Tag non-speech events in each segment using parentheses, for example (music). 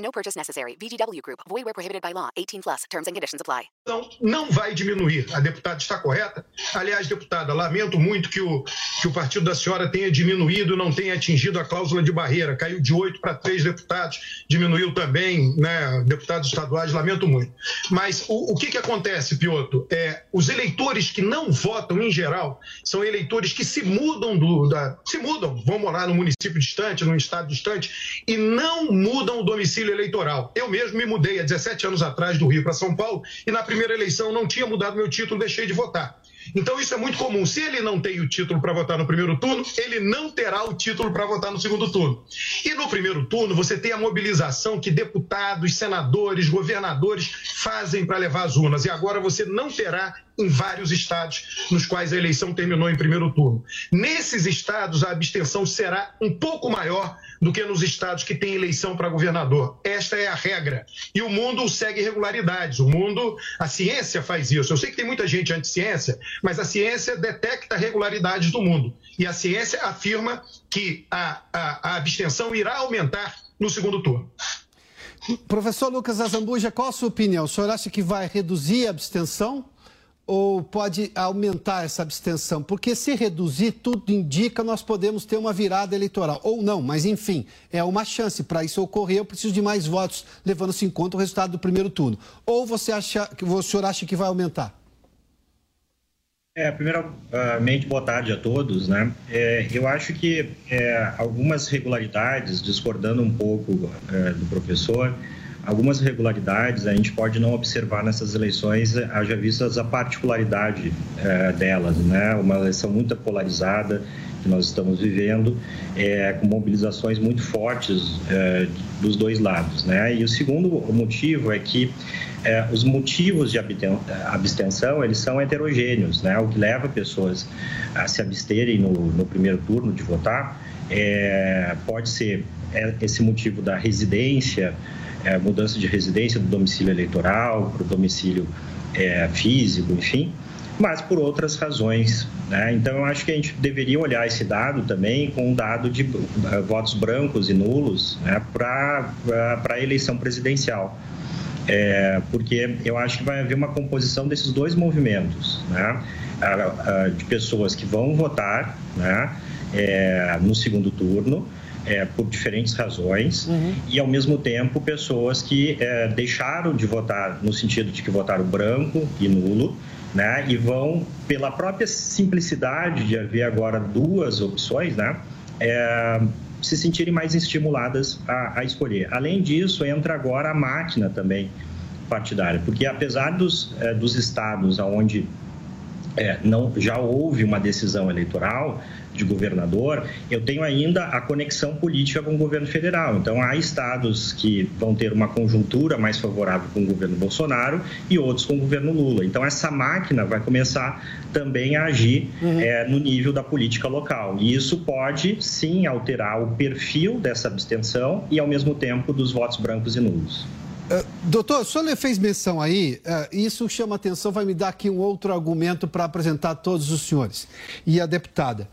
No purchase necessary. VGW Group. Void where prohibited by law. 18 plus. Terms and conditions apply. Então, não vai diminuir. A deputada está correta? Aliás, deputada, lamento muito que o, que o partido da senhora tenha diminuído, não tenha atingido a cláusula de barreira. Caiu de oito para três deputados, diminuiu também, né, deputados estaduais, lamento muito. Mas o, o que, que acontece, Piotr? É, os eleitores que não votam, em geral, são eleitores que se mudam do. Da, se mudam, vão morar num município distante, num estado distante, e não mudam o domicílio eleitoral. Eu mesmo me mudei há 17 anos atrás do Rio para São Paulo e na primeira eleição não tinha mudado meu título, deixei de votar. Então isso é muito comum. Se ele não tem o título para votar no primeiro turno, ele não terá o título para votar no segundo turno. E no primeiro turno você tem a mobilização que deputados, senadores, governadores fazem para levar as urnas. E agora você não terá em vários estados nos quais a eleição terminou em primeiro turno. Nesses estados a abstenção será um pouco maior do que nos estados que têm eleição para governador. Esta é a regra. E o mundo segue regularidades. O mundo, a ciência faz isso. Eu sei que tem muita gente anti-ciência, mas a ciência detecta regularidades do mundo. E a ciência afirma que a, a, a abstenção irá aumentar no segundo turno. Professor Lucas Azambuja, qual a sua opinião? O senhor acha que vai reduzir a abstenção? Ou pode aumentar essa abstenção? Porque se reduzir, tudo indica nós podemos ter uma virada eleitoral. Ou não, mas enfim, é uma chance. Para isso ocorrer, eu preciso de mais votos, levando-se em conta o resultado do primeiro turno. Ou você acha, o senhor acha que vai aumentar? É, primeiramente, boa tarde a todos. Né? É, eu acho que é, algumas regularidades, discordando um pouco é, do professor, algumas irregularidades a gente pode não observar nessas eleições, haja vistas a particularidade é, delas, né? Uma eleição muito polarizada que nós estamos vivendo, é, com mobilizações muito fortes dos dois lados, né? E o segundo motivo é que os motivos de abstenção eles são heterogêneos, né? O que leva pessoas a se absterem no, no primeiro turno de votar é, pode ser esse motivo da residência é, mudança de residência do domicílio eleitoral para o domicílio é, físico, enfim, mas por outras razões. Né? Então, eu acho que a gente deveria olhar esse dado também com um dado de uh, votos brancos e nulos né, para a eleição presidencial. É, porque eu acho que vai haver uma composição desses dois movimentos, né? de pessoas que vão votar né? É, no segundo turno é, por diferentes razões uhum. e, ao mesmo tempo, pessoas que é, deixaram de votar no sentido de que votaram branco e nulo, né? E vão, pela própria simplicidade de haver agora duas opções, né? É, se sentirem mais estimuladas a, a, escolher. Além disso, entra agora a máquina também partidária, porque apesar dos, é, dos estados onde é, não, já houve uma decisão eleitoral, de governador, eu tenho ainda a conexão política com o governo federal. Então, há estados que vão ter uma conjuntura mais favorável com o governo Bolsonaro e outros com o governo Lula. Então, essa máquina vai começar também a agir uhum. é, no nível da política local. E isso pode, sim, alterar o perfil dessa abstenção e, ao mesmo tempo, dos votos brancos e nulos. Uh, doutor, o senhor fez menção aí, uh, isso chama atenção, vai me dar aqui um outro argumento para apresentar a todos os senhores e a deputada.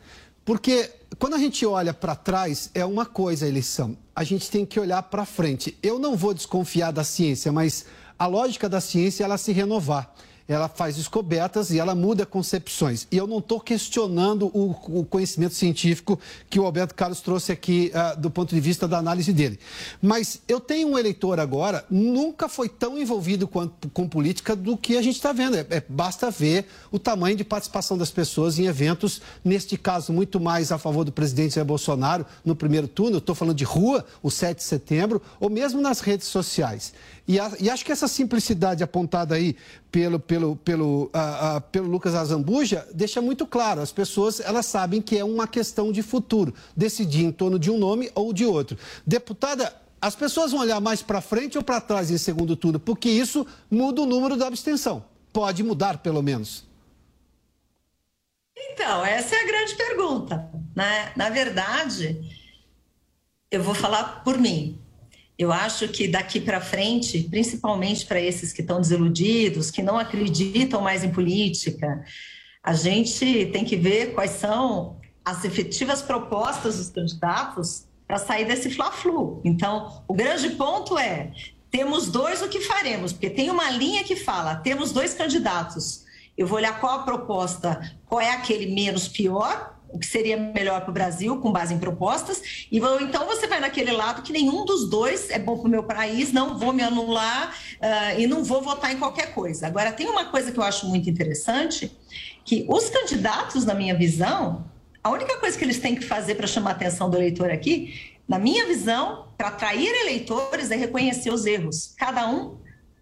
Porque quando a gente olha para trás, é uma coisa a eleição. A gente tem que olhar para frente. Eu não vou desconfiar da ciência, mas a lógica da ciência é ela se renovar ela faz descobertas e ela muda concepções. E eu não estou questionando o, o, conhecimento científico que o Alberto Carlos trouxe aqui uh, do ponto de vista da análise dele. Mas eu tenho um eleitor agora, nunca foi tão envolvido com, com política do que a gente está vendo. É, é, basta ver o tamanho de participação das pessoas em eventos, neste caso, muito mais a favor do presidente Jair Bolsonaro no primeiro turno. Estou falando de rua, o 7 de setembro, ou mesmo nas redes sociais. E, a, e acho que essa simplicidade apontada aí pelo, pelo, pelo, uh, uh, pelo Lucas Azambuja deixa muito claro. As pessoas elas sabem que é uma questão de futuro, decidir em torno de um nome ou de outro. Deputada, as pessoas vão olhar mais para frente ou para trás em segundo turno? Porque isso muda o número da abstenção. Pode mudar, pelo menos. Então, essa é a grande pergunta. Né? Na verdade, eu vou falar por mim. Eu acho que daqui para frente, principalmente para esses que estão desiludidos, que não acreditam mais em política, a gente tem que ver quais são as efetivas propostas dos candidatos para sair desse fla-flu. Então, o grande ponto é: temos dois, o que faremos? Porque tem uma linha que fala: temos dois candidatos. Eu vou olhar qual a proposta, qual é aquele menos pior, o que seria melhor para o Brasil, com base em propostas, e então você vai naquele lado que nenhum dos dois é bom para o meu país, não vou me anular uh, e não vou votar em qualquer coisa. Agora, tem uma coisa que eu acho muito interessante, que os candidatos, na minha visão, a única coisa que eles têm que fazer para chamar a atenção do eleitor aqui, na minha visão, para atrair eleitores, é reconhecer os erros. Cada um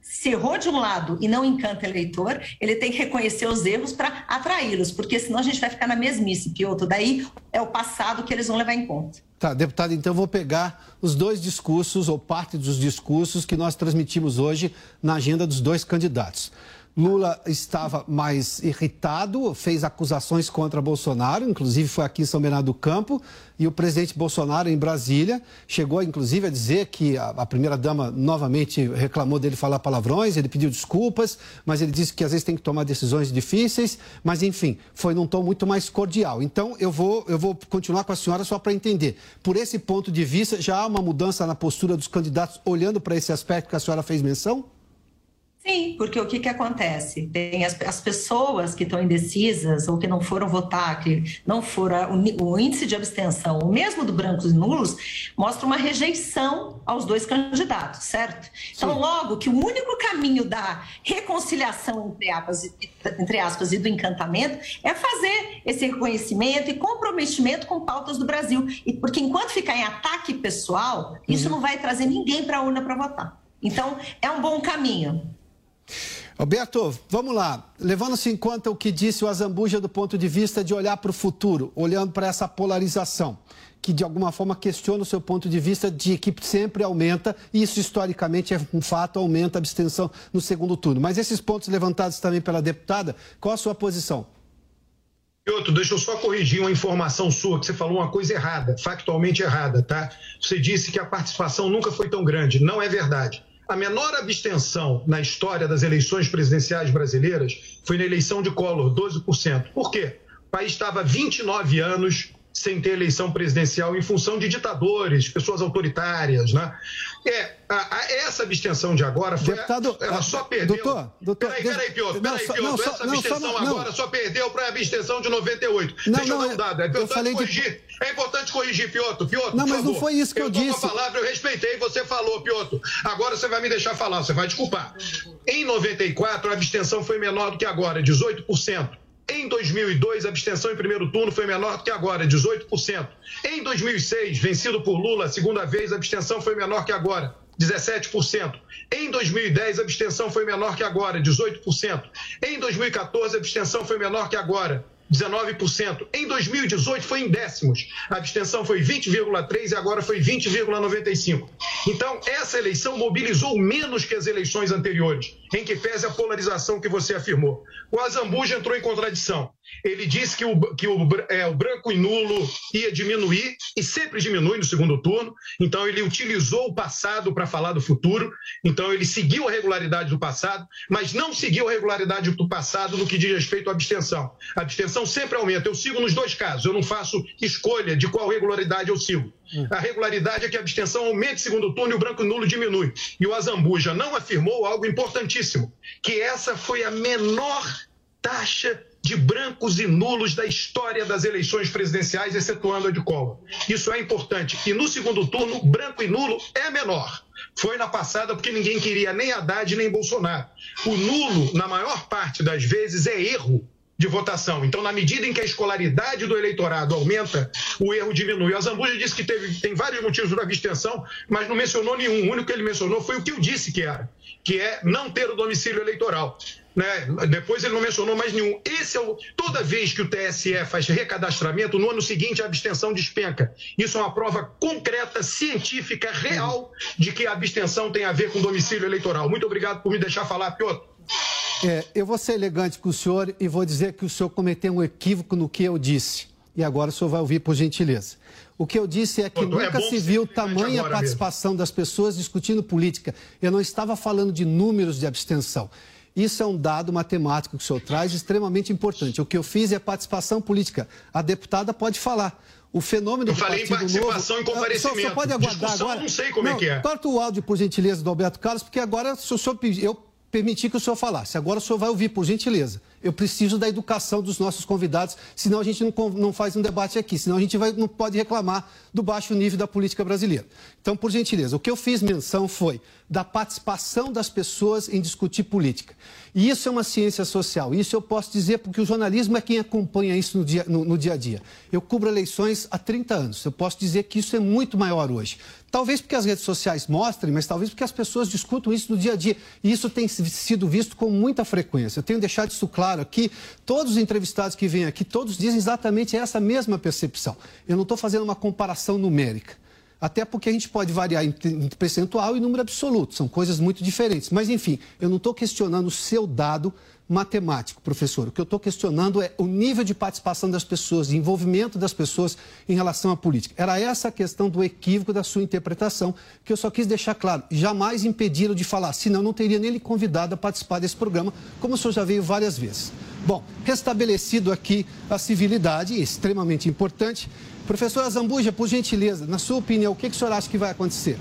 se errou de um lado e não encanta eleitor, ele tem que reconhecer os erros para atraí-los, porque senão a gente vai ficar na mesmice, Piotr. Daí é o passado que eles vão levar em conta. Tá, deputado, então vou pegar os dois discursos, ou parte dos discursos que nós transmitimos hoje na agenda dos dois candidatos. Lula estava mais irritado, fez acusações contra Bolsonaro, inclusive foi aqui em São Bernardo do Campo, e o presidente Bolsonaro, em Brasília, chegou inclusive a dizer que a, a primeira-dama novamente reclamou dele falar palavrões, ele pediu desculpas, mas ele disse que às vezes tem que tomar decisões difíceis, mas enfim, foi num tom muito mais cordial. Então eu vou, eu vou continuar com a senhora só para entender. Por esse ponto de vista, já há uma mudança na postura dos candidatos olhando para esse aspecto que a senhora fez menção? Sim, porque o que, que acontece? Tem as, as pessoas que estão indecisas ou que não foram votar, que não foram. O, o índice de abstenção, o mesmo do brancos e nulos, mostra uma rejeição aos dois candidatos, certo? Então, Sim. logo que o único caminho da reconciliação, entre aspas, entre aspas, e do encantamento é fazer esse reconhecimento e comprometimento com pautas do Brasil. E porque enquanto ficar em ataque pessoal, isso uhum. não vai trazer ninguém para a urna para votar. Então, é um bom caminho. Alberto, vamos lá. Levando-se em conta o que disse o Azambuja do ponto de vista de olhar para o futuro, olhando para essa polarização, que de alguma forma questiona o seu ponto de vista de que sempre aumenta, e isso historicamente é um fato, aumenta a abstenção no segundo turno. Mas esses pontos levantados também pela deputada, qual a sua posição? Outro, deixa eu só corrigir uma informação sua, que você falou uma coisa errada, factualmente errada, tá? Você disse que a participação nunca foi tão grande. Não é verdade. A menor abstenção na história das eleições presidenciais brasileiras foi na eleição de Collor, 12%. Por quê? O país estava 29 anos sem ter eleição presidencial em função de ditadores, pessoas autoritárias, né? É, a, a, essa abstenção de agora foi. Deputado, ela só perdeu. Doutor, doutor. Peraí, peraí, Piotr, peraí, Piotr. Não, essa abstenção não, só, agora só perdeu para a abstenção de 98. Não, Deixa eu dar um dado. É importante corrigir. De... É importante corrigir, Piotr. Piotr, não, mas favor. não foi isso que eu, eu disse. Eu palavra, eu respeitei, você falou, Piotr. Agora você vai me deixar falar, você vai desculpar. Em 94, a abstenção foi menor do que agora, 18%. Em 2002, a abstenção em primeiro turno foi menor do que agora, 18%. Em 2006, vencido por Lula, segunda vez, a abstenção foi menor que agora, 17%. Em 2010, a abstenção foi menor que agora, 18%. Em 2014, a abstenção foi menor que agora, 19%. Em 2018 foi em décimos. A abstenção foi 20,3% e agora foi 20,95%. Então, essa eleição mobilizou menos que as eleições anteriores, em que pese a polarização que você afirmou. O Azambuja entrou em contradição. Ele disse que o, que o, é, o branco e nulo ia diminuir e sempre diminui no segundo turno. Então, ele utilizou o passado para falar do futuro. Então, ele seguiu a regularidade do passado, mas não seguiu a regularidade do passado no que diz respeito à abstenção. A abstenção sempre aumenta. Eu sigo nos dois casos. Eu não faço escolha de qual regularidade eu sigo. A regularidade é que a abstenção aumente segundo turno e o branco nulo diminui. E o Azambuja não afirmou algo importantíssimo, que essa foi a menor taxa de brancos e nulos da história das eleições presidenciais, excetuando a de Collor. Isso é importante. E no segundo turno, branco e nulo é menor. Foi na passada porque ninguém queria nem Haddad nem Bolsonaro. O nulo, na maior parte das vezes, é erro de votação. Então, na medida em que a escolaridade do eleitorado aumenta, o erro diminui. A Zambuja disse que teve, tem vários motivos para abstenção, mas não mencionou nenhum. O único que ele mencionou foi o que eu disse que era, que é não ter o domicílio eleitoral. Né? Depois ele não mencionou mais nenhum. Esse é o. Toda vez que o TSE faz recadastramento, no ano seguinte a abstenção despenca. Isso é uma prova concreta, científica, real, de que a abstenção tem a ver com domicílio eleitoral. Muito obrigado por me deixar falar, Piotr. É, eu vou ser elegante com o senhor e vou dizer que o senhor cometeu um equívoco no que eu disse. E agora o senhor vai ouvir por gentileza. O que eu disse é que Pô, é nunca se viu tamanha participação mesmo. das pessoas discutindo política. Eu não estava falando de números de abstenção. Isso é um dado matemático que o senhor traz extremamente importante. O que eu fiz é participação política. A deputada pode falar. O fenômeno eu do falei Partido em participação Novo... em comparecimento. Só, só pode aguardar Discussão, agora. não sei como não, é que é. Corta o áudio, por gentileza, do Alberto Carlos, porque agora, se o senhor pedir, eu permitir que o senhor falasse. Agora o senhor vai ouvir, por gentileza. Eu preciso da educação dos nossos convidados, senão a gente não, não faz um debate aqui, senão a gente vai, não pode reclamar do baixo nível da política brasileira. Então, por gentileza, o que eu fiz menção foi da participação das pessoas em discutir política. E isso é uma ciência social. Isso eu posso dizer porque o jornalismo é quem acompanha isso no dia, no, no dia a dia. Eu cubro eleições há 30 anos. Eu posso dizer que isso é muito maior hoje. Talvez porque as redes sociais mostrem, mas talvez porque as pessoas discutam isso no dia a dia. E isso tem sido visto com muita frequência. Eu tenho deixado isso claro aqui. Todos os entrevistados que vêm aqui, todos dizem exatamente essa mesma percepção. Eu não estou fazendo uma comparação numérica. Até porque a gente pode variar em percentual e número absoluto, são coisas muito diferentes. Mas, enfim, eu não estou questionando o seu dado matemático, professor. O que eu estou questionando é o nível de participação das pessoas, de envolvimento das pessoas em relação à política. Era essa a questão do equívoco da sua interpretação, que eu só quis deixar claro. Jamais impediram de falar, senão não teria nem lhe convidado a participar desse programa, como o senhor já veio várias vezes. Bom, restabelecido aqui a civilidade, extremamente importante. Professora Zambuja, por gentileza, na sua opinião, o que, que o senhor acha que vai acontecer?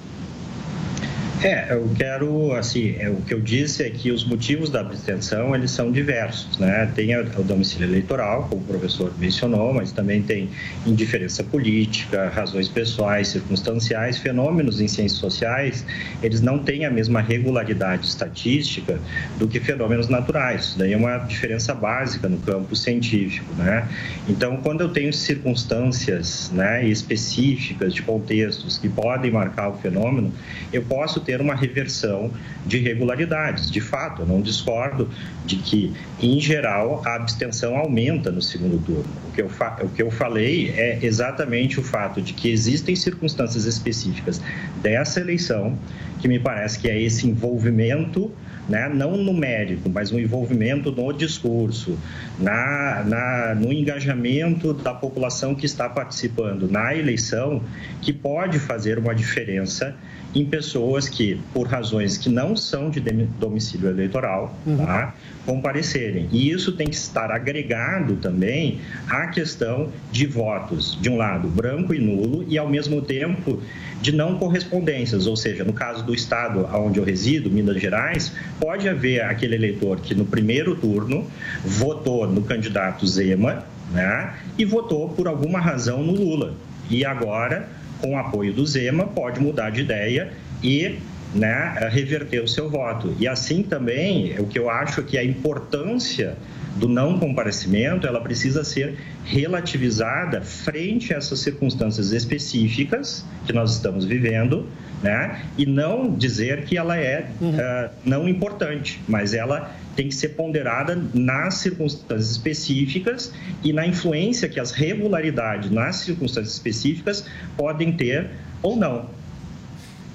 É, eu quero, assim, é, o que eu disse é que os motivos da abstenção, eles são diversos, né? Tem o domicílio eleitoral, como o professor mencionou, mas também tem indiferença política, razões pessoais, circunstanciais, fenômenos em ciências sociais, eles não têm a mesma regularidade estatística do que fenômenos naturais. Isso daí é uma diferença básica no campo científico, né? Então, quando eu tenho circunstâncias, né, específicas de contextos que podem marcar o fenômeno, eu posso ter ter uma reversão de irregularidades. De fato, eu não discordo de que, em geral, a abstenção aumenta no segundo turno. O que eu, o que eu falei é exatamente o fato de que existem circunstâncias específicas dessa eleição que me parece que é esse envolvimento né, não numérico, mas um envolvimento no discurso, na, na, no engajamento da população que está participando na eleição, que pode fazer uma diferença em pessoas que, por razões que não são de domicílio eleitoral, uhum. tá, comparecerem. E isso tem que estar agregado também à questão de votos, de um lado, branco e nulo, e ao mesmo tempo de não correspondências, ou seja, no caso do estado onde eu resido, Minas Gerais, pode haver aquele eleitor que no primeiro turno votou no candidato Zema, né, e votou por alguma razão no Lula. E agora com o apoio do Zema, pode mudar de ideia e né, reverter o seu voto. E assim também, o que eu acho que a importância do não comparecimento, ela precisa ser relativizada frente a essas circunstâncias específicas que nós estamos vivendo, né? E não dizer que ela é uhum. uh, não importante, mas ela tem que ser ponderada nas circunstâncias específicas e na influência que as regularidades nas circunstâncias específicas podem ter ou não.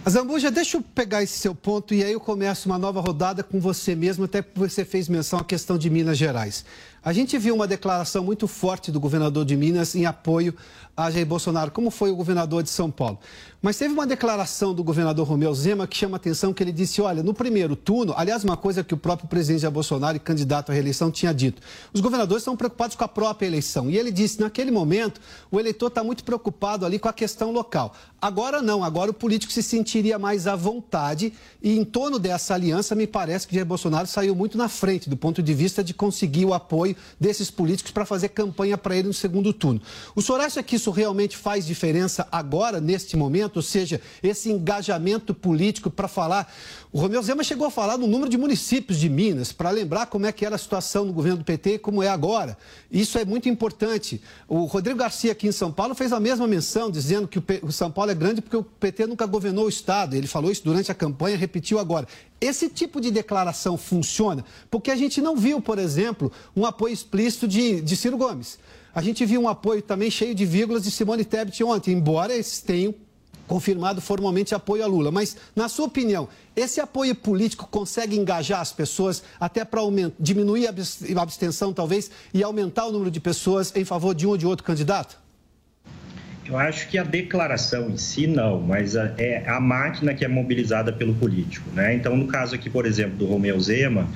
Zambuja, deixa eu pegar esse seu ponto e aí eu começo uma nova rodada com você mesmo, até porque você fez menção à questão de Minas Gerais. A gente viu uma declaração muito forte do governador de Minas em apoio a Jair Bolsonaro, como foi o governador de São Paulo. Mas teve uma declaração do governador Romeu Zema que chama atenção, que ele disse, olha, no primeiro turno, aliás, uma coisa que o próprio presidente Jair Bolsonaro candidato à reeleição tinha dito, os governadores estão preocupados com a própria eleição. E ele disse, naquele momento, o eleitor está muito preocupado ali com a questão local. Agora não, agora o político se sentiria mais à vontade e em torno dessa aliança, me parece que Jair Bolsonaro saiu muito na frente do ponto de vista de conseguir o apoio desses políticos para fazer campanha para ele no segundo turno. O senhor acha que isso realmente faz diferença agora, neste momento? Ou seja, esse engajamento político para falar. O Romeu Zema chegou a falar no número de municípios de Minas, para lembrar como é que era a situação no governo do PT e como é agora. Isso é muito importante. O Rodrigo Garcia aqui em São Paulo fez a mesma menção, dizendo que o São Paulo é grande porque o PT nunca governou o Estado. Ele falou isso durante a campanha, repetiu agora. Esse tipo de declaração funciona porque a gente não viu, por exemplo, um apoio explícito de, de Ciro Gomes. A gente viu um apoio também cheio de vírgulas de Simone Tebet ontem, embora eles tenham confirmado formalmente apoio a Lula. Mas, na sua opinião, esse apoio político consegue engajar as pessoas até para diminuir a abstenção, talvez, e aumentar o número de pessoas em favor de um ou de outro candidato? Eu acho que a declaração em si não, mas é a máquina que é mobilizada pelo político, né? Então, no caso aqui, por exemplo, do Romeu Zema,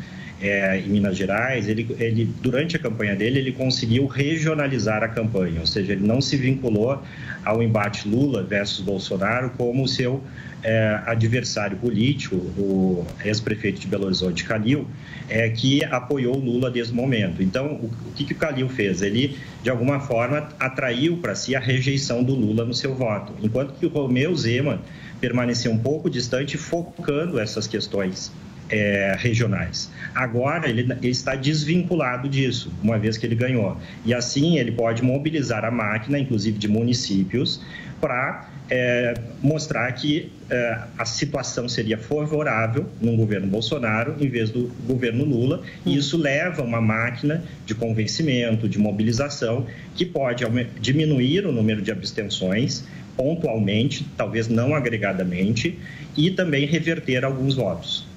é, em Minas Gerais, ele, ele, durante a campanha dele, ele conseguiu regionalizar a campanha, ou seja, ele não se vinculou ao embate Lula versus Bolsonaro como seu é, adversário político, o ex-prefeito de Belo Horizonte, Calil, é, que apoiou Lula desde o momento. Então, o, o que, que o Calil fez? Ele, de alguma forma, atraiu para si a rejeição do Lula no seu voto, enquanto que o Romeu Zema permaneceu um pouco distante, focando essas questões é, regionais. Agora ele, ele, está desvinculado disso, uma vez que ele ganhou. E assim ele pode mobilizar a máquina, inclusive de municípios, para é, mostrar que é, a situação seria favorável no governo Bolsonaro em vez do governo Lula. E isso leva uma máquina de convencimento, de mobilização, que pode diminuir o número de abstenções pontualmente, talvez não agregadamente, e também reverter alguns votos.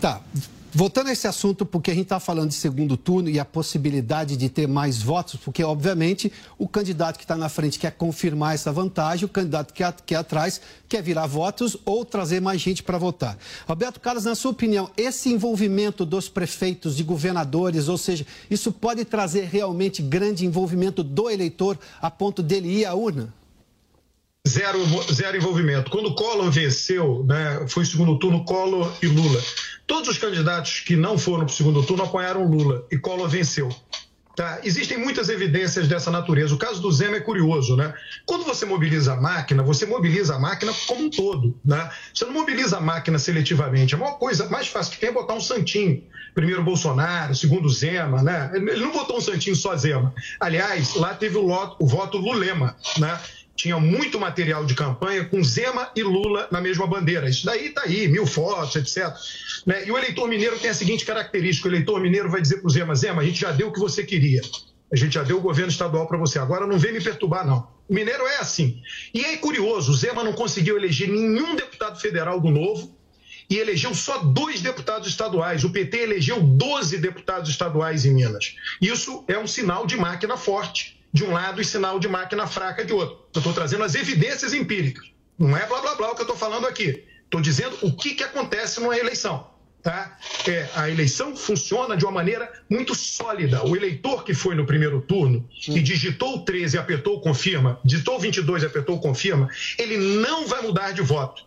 Tá. Voltando a esse assunto, porque a gente está falando de segundo turno e a possibilidade de ter mais votos, porque, obviamente, o candidato que está na frente quer confirmar essa vantagem, o candidato que, é atrás quer virar votos ou trazer mais gente para votar. Roberto Carlos, na sua opinião, esse envolvimento dos prefeitos, de governadores, ou seja, isso pode trazer realmente grande envolvimento do eleitor a ponto dele ir à urna? Zero, zero envolvimento. Quando Collor venceu, né, foi segundo turno Collor e Lula. Todos os candidatos que não foram para o segundo turno apoiaram Lula e Collor venceu. Tá? Existem muitas evidências dessa natureza. O caso do Zema é curioso, né? Quando você mobiliza a máquina, você mobiliza a máquina como um todo, né? Você não mobiliza a máquina seletivamente. A maior coisa mais fácil que tem é botar um santinho. Primeiro Bolsonaro, segundo Zema, né? Ele não botou um santinho só Zema. Aliás, lá teve o voto Lulema, né? Tinha muito material de campanha com Zema e Lula na mesma bandeira. Isso daí está aí, mil fotos, etc. Né? E o eleitor mineiro tem a seguinte característica: o eleitor mineiro vai dizer para o Zema, Zema, a gente já deu o que você queria. A gente já deu o governo estadual para você. Agora não vem me perturbar, não. O mineiro é assim. E é curioso: o Zema não conseguiu eleger nenhum deputado federal do Novo e elegeu só dois deputados estaduais. O PT elegeu 12 deputados estaduais em Minas. Isso é um sinal de máquina forte de um lado e sinal de máquina fraca de outro. Eu estou trazendo as evidências empíricas. Não é blá blá blá o que eu estou falando aqui. Estou dizendo o que, que acontece numa eleição. Tá? É, a eleição funciona de uma maneira muito sólida. O eleitor que foi no primeiro turno e digitou 13 e apertou confirma, digitou 22 e apertou confirma, ele não vai mudar de voto.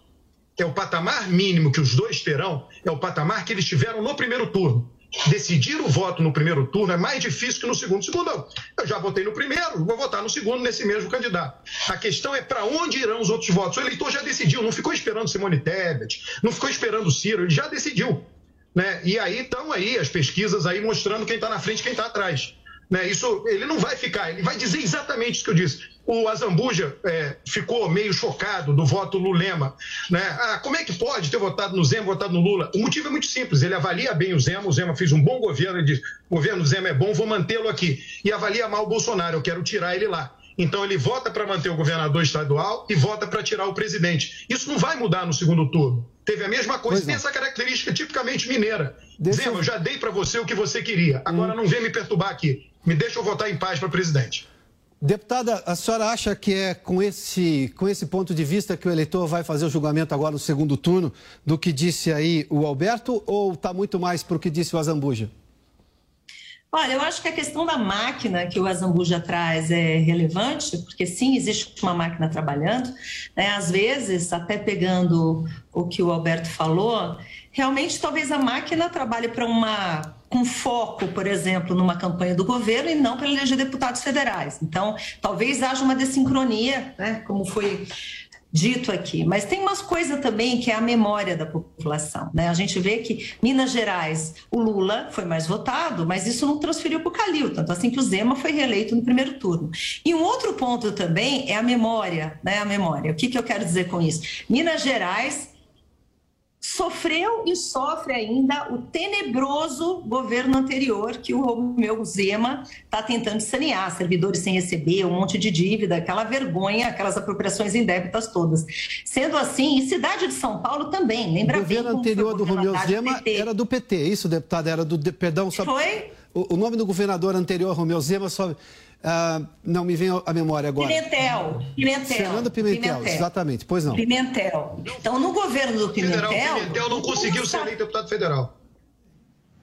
É o patamar mínimo que os dois terão, é o patamar que eles tiveram no primeiro turno decidir o voto no primeiro turno é mais difícil que no segundo. Segundo, eu já votei no primeiro, vou votar no segundo nesse mesmo candidato. A questão é para onde irão os outros votos. O eleitor já decidiu, não ficou esperando Simone Tebet, não ficou esperando Ciro, ele já decidiu. Né? E aí estão aí as pesquisas aí mostrando quem está na frente e quem está atrás. Né? Isso, ele não vai ficar, ele vai dizer exatamente isso que eu disse. O Azambuja é, ficou meio chocado do voto Lulema. Né? Ah, como é que pode ter votado no Zema, votado no Lula? O motivo é muito simples. Ele avalia bem o Zema, o Zema fez um bom governo, ele diz: o governo Zema é bom, vou mantê-lo aqui. E avalia mal o Bolsonaro, eu quero tirar ele lá. Então ele vota para manter o governador estadual e vota para tirar o presidente. Isso não vai mudar no segundo turno. Teve a mesma coisa, tem essa característica tipicamente mineira. Deixa... Zema, eu já dei para você o que você queria. Agora hum. não vem me perturbar aqui. Me deixa eu votar em paz para presidente. Deputada, a senhora acha que é com esse, com esse ponto de vista que o eleitor vai fazer o julgamento agora no segundo turno do que disse aí o Alberto ou está muito mais para o que disse o Azambuja? Olha, eu acho que a questão da máquina que o Azambuja traz é relevante, porque sim, existe uma máquina trabalhando. Né? Às vezes, até pegando o que o Alberto falou, realmente talvez a máquina trabalhe para uma com foco, por exemplo, numa campanha do governo e não para eleger deputados federais. Então, talvez haja uma desincronia, né, como foi dito aqui. Mas tem umas coisas também que é a memória da população. Né? A gente vê que Minas Gerais, o Lula foi mais votado, mas isso não transferiu para o Calil, tanto assim que o Zema foi reeleito no primeiro turno. E um outro ponto também é a memória, né? A memória. O que, que eu quero dizer com isso? Minas Gerais sofreu e sofre ainda o tenebroso governo anterior que o Romeu Zema está tentando sanear, servidores sem receber, um monte de dívida, aquela vergonha, aquelas apropriações indébitas todas. Sendo assim, e cidade de São Paulo também, lembra O governo anterior do Romeu Zema do era do PT, isso, deputado? Era do, perdão, só... Foi? O, o nome do governador anterior, Romeu Zema, só... Uh, não me vem a memória agora. Pimentel. Pimentel. Fernando Pimentel, Pimentel, exatamente. Pois não. Pimentel. Então, no governo do Pimentel. Federal, Pimentel não conseguiu ser eleito deputado federal.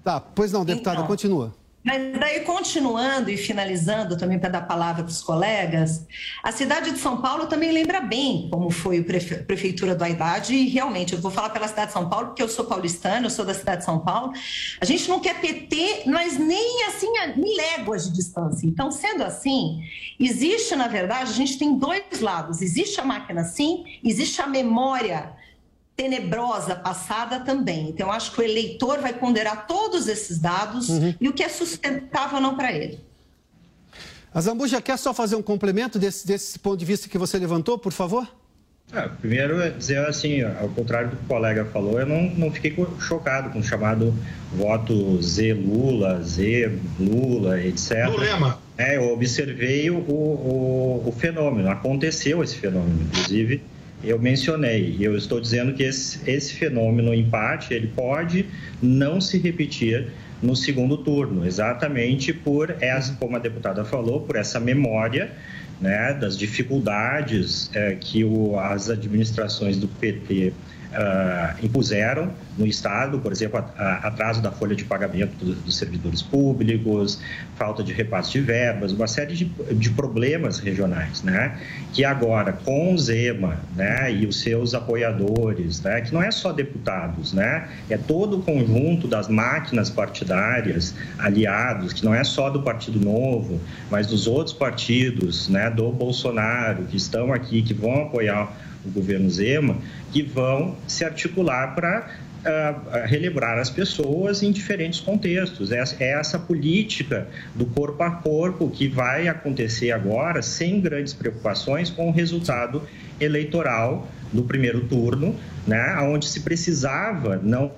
Tá, pois não, deputada, então, continua. Mas daí, continuando e finalizando também para dar palavra para os colegas, a cidade de São Paulo também lembra bem como foi a prefe prefeitura do Haddad. E realmente, eu vou falar pela cidade de São Paulo, porque eu sou paulistana, eu sou da cidade de São Paulo, a gente não quer PT, mas nem assim, a léguas de distância. Então, sendo assim, existe, na verdade, a gente tem dois lados, existe a máquina sim, existe a memória tenebrosa passada também. Então, eu acho que o eleitor vai ponderar todos esses dados uhum. e o que é sustentável ou não para ele. A Zambuja quer só fazer um complemento desse, desse ponto de vista que você levantou, por favor? Ah, primeiro, dizer assim, ao contrário do que o colega falou, eu não, não fiquei chocado com o chamado voto Z Lula, Z Lula, etc. Lulema. É, eu observei o, o, o fenômeno, aconteceu esse fenômeno, inclusive eu mencionei. Eu estou dizendo que esse, esse fenômeno empate ele pode não se repetir no segundo turno, exatamente por essa, como a deputada falou, por essa memória né, das dificuldades é, que o, as administrações do PT uh, impuseram no Estado, por exemplo, atraso da folha de pagamento dos, servidores públicos, falta de repasse de verbas, uma série de, de problemas regionais, né? Que agora, com o Zema né, e os seus apoiadores, né, que não é só deputados, né? É todo o conjunto das máquinas partidárias aliados, que não é só do Partido Novo, mas dos outros partidos, né, do Bolsonaro, que estão aqui, que vão apoiar o governo Zema, que vão se articular para uh, relembrar as pessoas em diferentes contextos. É, é essa política do corpo a corpo que vai acontecer agora, sem grandes preocupações com o resultado eleitoral do primeiro turno, né, onde se precisava não,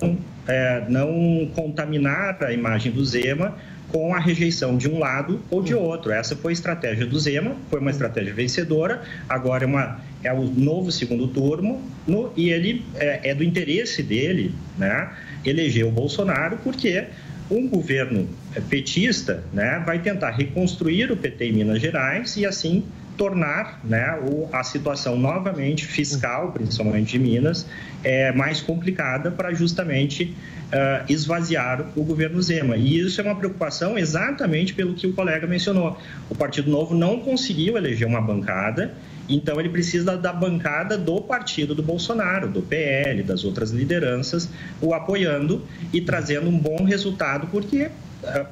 é, não contaminar a imagem do Zema com a rejeição de um lado ou de outro. Essa foi a estratégia do Zema, foi uma estratégia vencedora, agora é, uma, é o novo segundo turno, no, e ele é, é, do interesse dele né, eleger o Bolsonaro, porque um governo petista né, vai tentar reconstruir o PT em Minas Gerais e assim tornar né, a situação novamente fiscal, principalmente de Minas, é, mais complicada para justamente uh, esvaziar o governo Zema. E isso é uma preocupação exatamente pelo que o colega mencionou. O Partido Novo não conseguiu eleger uma bancada, então ele precisa da bancada do partido do Bolsonaro, do PL, das outras lideranças, o apoiando e trazendo um bom resultado, porque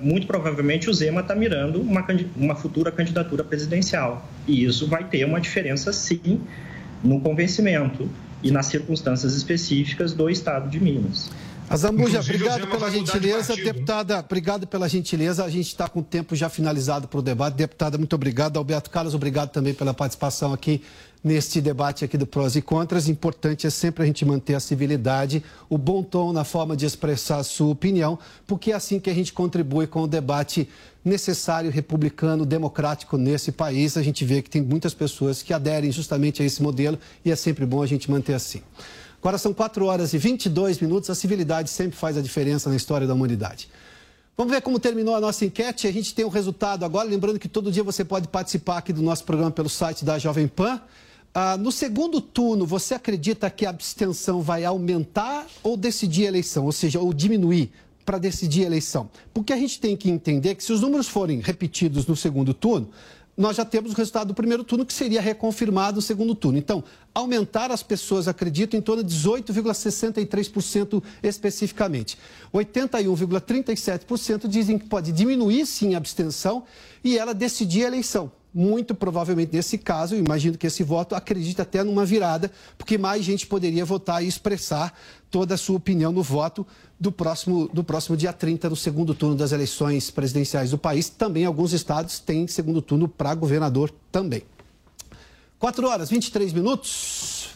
muito provavelmente o Zema está mirando uma, uma futura candidatura presidencial. E isso vai ter uma diferença, sim, no convencimento e nas circunstâncias específicas do estado de Minas. Azambuja, obrigado pela gentileza. De Deputada, obrigado pela gentileza. A gente está com o tempo já finalizado para o debate. Deputada, muito obrigado. Alberto Carlos, obrigado também pela participação aqui neste debate aqui do prós e contras. Importante é sempre a gente manter a civilidade, o bom tom na forma de expressar a sua opinião, porque é assim que a gente contribui com o debate necessário, republicano, democrático nesse país. A gente vê que tem muitas pessoas que aderem justamente a esse modelo e é sempre bom a gente manter assim. Agora são 4 horas e 22 minutos. A civilidade sempre faz a diferença na história da humanidade. Vamos ver como terminou a nossa enquete. A gente tem o resultado agora. Lembrando que todo dia você pode participar aqui do nosso programa pelo site da Jovem Pan. Ah, no segundo turno, você acredita que a abstenção vai aumentar ou decidir a eleição? Ou seja, ou diminuir para decidir a eleição? Porque a gente tem que entender que se os números forem repetidos no segundo turno, nós já temos o resultado do primeiro turno, que seria reconfirmado no segundo turno. Então, aumentar as pessoas, acredito, em torno de 18,63% especificamente. 81,37% dizem que pode diminuir, sim, a abstenção e ela decidir a eleição muito provavelmente nesse caso, imagino que esse voto acredita até numa virada, porque mais gente poderia votar e expressar toda a sua opinião no voto do próximo, do próximo dia 30, no segundo turno das eleições presidenciais do país. Também alguns estados têm segundo turno para governador também. 4 horas 23 minutos.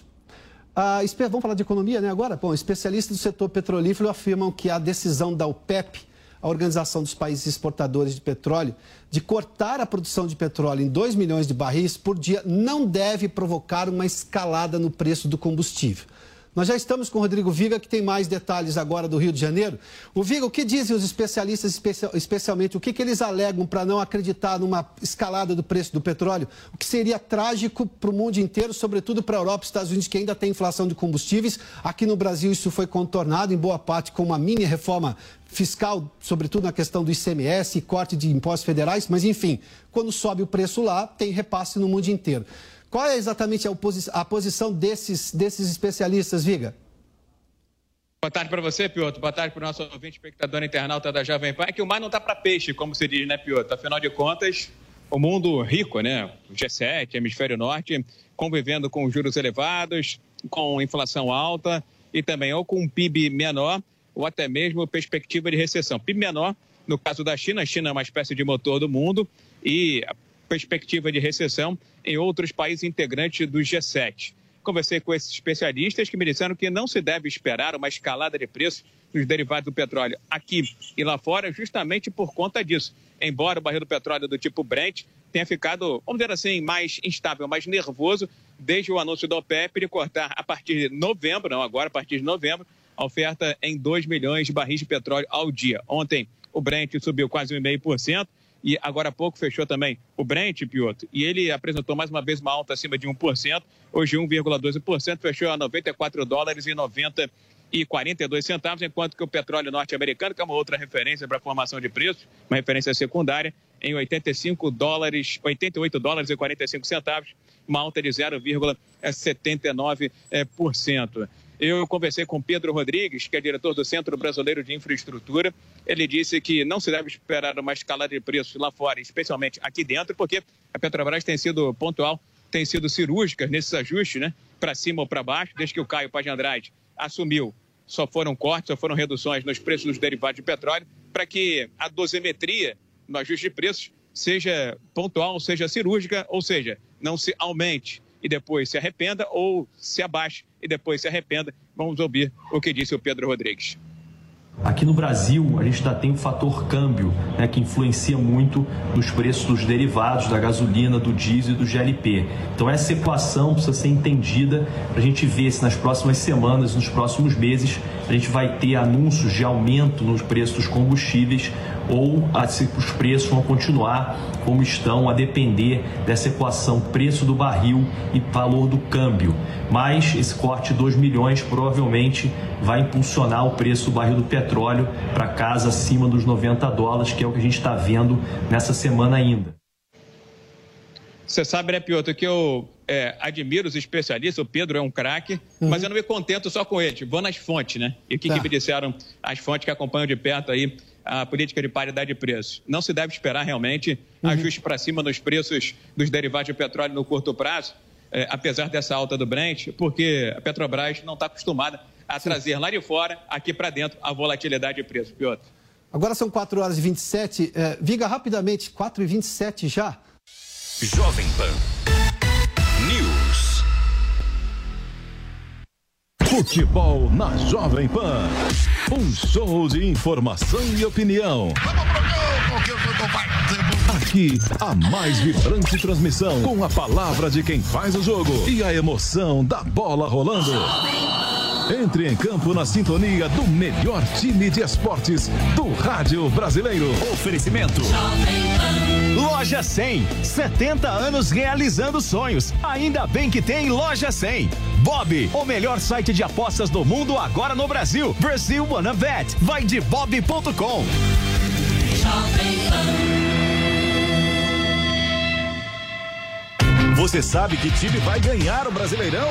Ah, vamos falar de economia né, agora? Bom, especialistas do setor petrolífero afirmam que a decisão da OPEP a Organização dos Países Exportadores de Petróleo, de cortar a produção de petróleo em 2 milhões de barris por dia não deve provocar uma escalada no preço do combustível. Nós já estamos com o Rodrigo Viga, que tem mais detalhes agora do Rio de Janeiro. O Viga, o que dizem os especialistas, especialmente, o que, que eles alegam para não acreditar numa escalada do preço do petróleo? O que seria trágico para o mundo inteiro, sobretudo para a Europa e Estados Unidos, que ainda tem inflação de combustíveis. Aqui no Brasil isso foi contornado, em boa parte, com uma mini reforma fiscal, sobretudo na questão do ICMS e corte de impostos federais, mas enfim, quando sobe o preço lá, tem repasse no mundo inteiro. Qual é exatamente a, a posição desses, desses especialistas, Viga? Boa tarde para você, Piotr. Boa tarde para o nosso ouvinte, espectador internauta da Jovem Pan. É que o mar não está para peixe, como se diz, né, Piotr? Afinal de contas, o mundo rico, né? O G7, Hemisfério Norte, convivendo com juros elevados, com inflação alta e também ou com um PIB menor ou até mesmo perspectiva de recessão. PIB menor, no caso da China, a China é uma espécie de motor do mundo e perspectiva de recessão em outros países integrantes do G7. Conversei com esses especialistas que me disseram que não se deve esperar uma escalada de preços nos derivados do petróleo aqui e lá fora, justamente por conta disso. Embora o barril do petróleo do tipo Brent tenha ficado, vamos dizer assim, mais instável, mais nervoso, desde o anúncio da OPEP de cortar a partir de novembro, não agora, a partir de novembro, a oferta em 2 milhões de barris de petróleo ao dia. Ontem o Brent subiu quase 1,5%, e agora há pouco fechou também o Brent, Piotr, e ele apresentou mais uma vez uma alta acima de 1%, hoje 1,12%, fechou a 94 dólares e 90 e 42 centavos, enquanto que o petróleo norte-americano, que é uma outra referência para a formação de preços, uma referência secundária, em 85 dólares, 88 dólares e 45 centavos, uma alta de 0,79%. Eu conversei com Pedro Rodrigues, que é diretor do Centro Brasileiro de Infraestrutura. Ele disse que não se deve esperar uma escalada de preços lá fora, especialmente aqui dentro, porque a Petrobras tem sido pontual, tem sido cirúrgica nesses ajustes, né? Para cima ou para baixo, desde que o Caio Paz de Andrade assumiu. Só foram cortes, só foram reduções nos preços dos derivados de petróleo, para que a dosimetria no ajuste de preços seja pontual, seja cirúrgica, ou seja, não se aumente e depois se arrependa, ou se abaixe e depois se arrependa. Vamos ouvir o que disse o Pedro Rodrigues. Aqui no Brasil, a gente ainda tem o fator câmbio, né, que influencia muito nos preços dos derivados, da gasolina, do diesel e do GLP. Então, essa equação precisa ser entendida para a gente ver se nas próximas semanas, nos próximos meses, a gente vai ter anúncios de aumento nos preços dos combustíveis ou se os preços vão continuar como estão, a depender dessa equação preço do barril e valor do câmbio. Mas esse corte de 2 milhões provavelmente vai impulsionar o preço do barril do petróleo para casa acima dos 90 dólares, que é o que a gente está vendo nessa semana ainda. Você sabe, né, Piotr, que eu é, admiro os especialistas, o Pedro é um craque, uhum. mas eu não me contento só com ele, vou nas fontes, né? E o que, tá. que me disseram as fontes que acompanham de perto aí a política de paridade de preços. Não se deve esperar realmente uhum. ajuste para cima nos preços dos derivados de petróleo no curto prazo, é, apesar dessa alta do Brent, porque a Petrobras não está acostumada a Sim. trazer lá de fora, aqui para dentro, a volatilidade de preço. Piotr. Agora são 4 horas e 27. É, Viga, rapidamente, 4 e 27 já. Jovem Pan. Futebol na Jovem Pan. Um show de informação e opinião. Aqui, a mais vibrante transmissão com a palavra de quem faz o jogo e a emoção da bola rolando. Entre em campo na sintonia do melhor time de esportes do rádio brasileiro. Oferecimento. Loja 100. 70 anos realizando sonhos. Ainda bem que tem Loja 100. Bob, o melhor site de apostas do mundo agora no Brasil. Brasil Wanna Bet. Vai de bob.com. Você sabe que time vai ganhar o Brasileirão?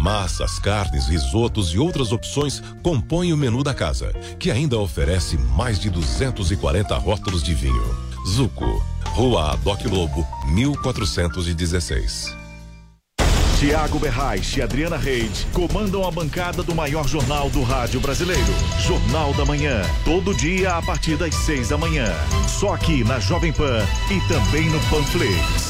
Massas, carnes, risotos e outras opções compõem o menu da casa, que ainda oferece mais de 240 rótulos de vinho. Zuco, Rua Adoc Lobo, 1416. Tiago Berrais e Adriana Reid comandam a bancada do maior jornal do rádio brasileiro. Jornal da Manhã. Todo dia a partir das seis da manhã. Só aqui na Jovem Pan e também no Panflix.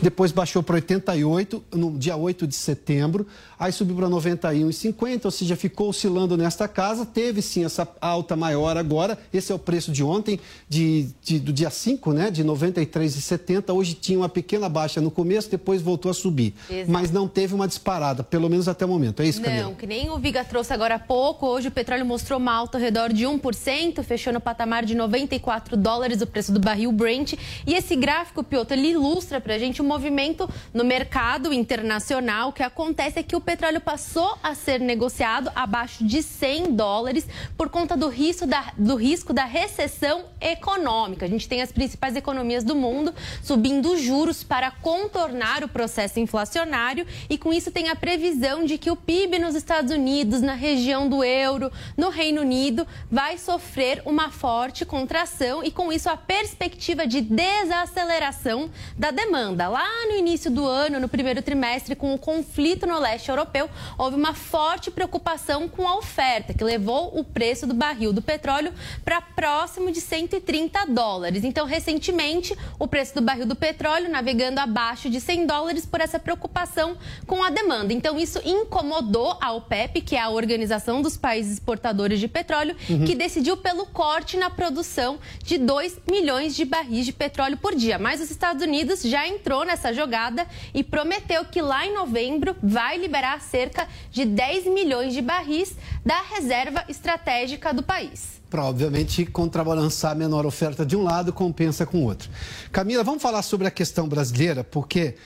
Depois baixou para 88 no dia 8 de setembro, aí subiu para 91,50, ou seja, ficou oscilando nesta casa. Teve sim essa alta maior agora. Esse é o preço de ontem, de, de do dia 5, né, de 93,70. Hoje tinha uma pequena baixa no começo, depois voltou a subir. Exato. Mas não teve uma disparada, pelo menos até o momento. É isso, Camila? Não, que nem o Viga trouxe agora há pouco. Hoje o petróleo mostrou uma alta ao redor de 1%, fechou no patamar de 94 dólares o preço do barril Brent. E esse gráfico, Piotr, ele ilustra para a gente um movimento no mercado internacional. O que acontece é que o petróleo passou a ser negociado abaixo de 100 dólares por conta do risco da, do risco da recessão econômica. A gente tem as principais economias do mundo subindo juros para contornar o processo inflacionário e com isso tem a previsão de que o PIB nos Estados Unidos, na região do euro, no Reino Unido, vai sofrer uma forte contração e com isso a perspectiva de desaceleração da demanda. Lá no início do ano, no primeiro trimestre, com o conflito no leste europeu, houve uma forte preocupação com a oferta, que levou o preço do barril do petróleo para próximo de 130 dólares. Então, recentemente, o preço do barril do petróleo navegando abaixo de 100 dólares por essa preocupação com a demanda. Então, isso incomodou a OPEP, que é a Organização dos Países Exportadores de Petróleo, uhum. que decidiu pelo corte na produção de 2 milhões de barris de petróleo por dia. Mas os Estados Unidos já entrou nessa jogada e prometeu que lá em novembro vai liberar cerca de 10 milhões de barris da reserva estratégica do país para, obviamente, contrabalançar a menor oferta de um lado, compensa com o outro. Camila, vamos falar sobre a questão brasileira, porque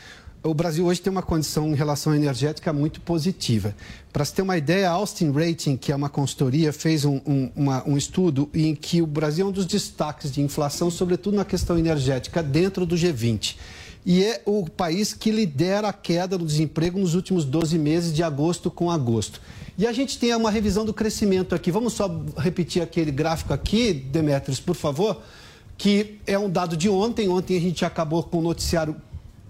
o Brasil hoje tem uma condição em relação à energética muito positiva. Para se ter uma ideia, a Austin Rating, que é uma consultoria, fez um, um, uma, um, estudo em que o Brasil é um dos destaques de inflação, sobretudo na questão energética, dentro do G20 e é o país que lidera a queda do desemprego nos últimos 12 meses, de agosto com agosto. E a gente tem uma revisão do crescimento aqui. Vamos só repetir aquele gráfico aqui, Demetrios, por favor, que é um dado de ontem. Ontem a gente acabou com o noticiário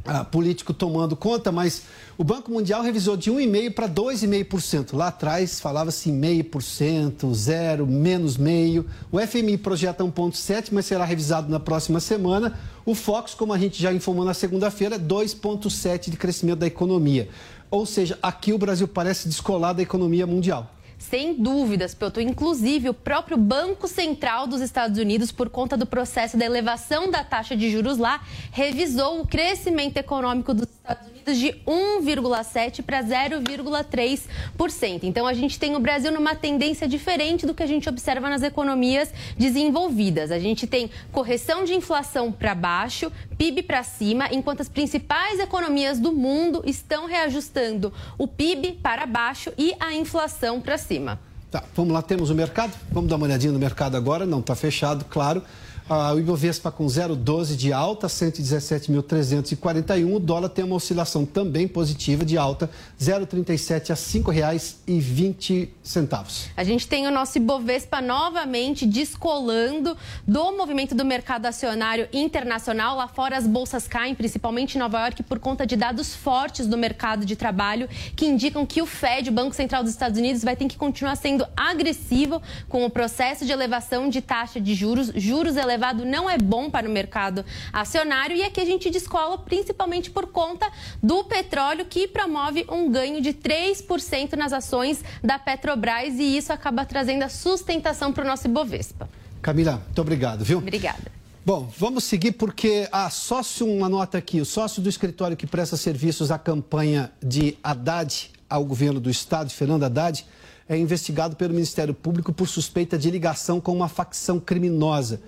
ah, político tomando conta, mas o Banco Mundial revisou de 1,5% para 2,5%. Lá atrás falava-se em 0,5%, zero, menos meio. O FMI projeta 1,7%, mas será revisado na próxima semana. O Fox, como a gente já informou na segunda-feira, 2,7% de crescimento da economia. Ou seja, aqui o Brasil parece descolar da economia mundial. Sem dúvidas, Piotr. Inclusive, o próprio Banco Central dos Estados Unidos, por conta do processo da elevação da taxa de juros lá, revisou o crescimento econômico dos Estados Unidos de 1,7% para 0,3%. Então, a gente tem o Brasil numa tendência diferente do que a gente observa nas economias desenvolvidas. A gente tem correção de inflação para baixo, PIB para cima, enquanto as principais economias do mundo estão reajustando o PIB para baixo e a inflação para cima. Tá, vamos lá, temos o mercado. Vamos dar uma olhadinha no mercado agora, não está fechado, claro. Ah, o Ibovespa com 0,12 de alta, 117.341. O dólar tem uma oscilação também positiva de alta, 0,37 a R$ 5,20. A gente tem o nosso Ibovespa novamente descolando do movimento do mercado acionário internacional. Lá fora as bolsas caem, principalmente em Nova York, por conta de dados fortes do mercado de trabalho que indicam que o Fed, o Banco Central dos Estados Unidos, vai ter que continuar sendo agressivo com o processo de elevação de taxa de juros, juros elevados elevado não é bom para o mercado acionário e aqui a gente descola principalmente por conta do petróleo que promove um ganho de 3% nas ações da Petrobras e isso acaba trazendo a sustentação para o nosso Ibovespa. Camila, muito obrigado, viu? Obrigada. Bom, vamos seguir porque a sócio, uma nota aqui, o sócio do escritório que presta serviços à campanha de Haddad ao governo do estado, Fernando Haddad, é investigado pelo Ministério Público por suspeita de ligação com uma facção criminosa.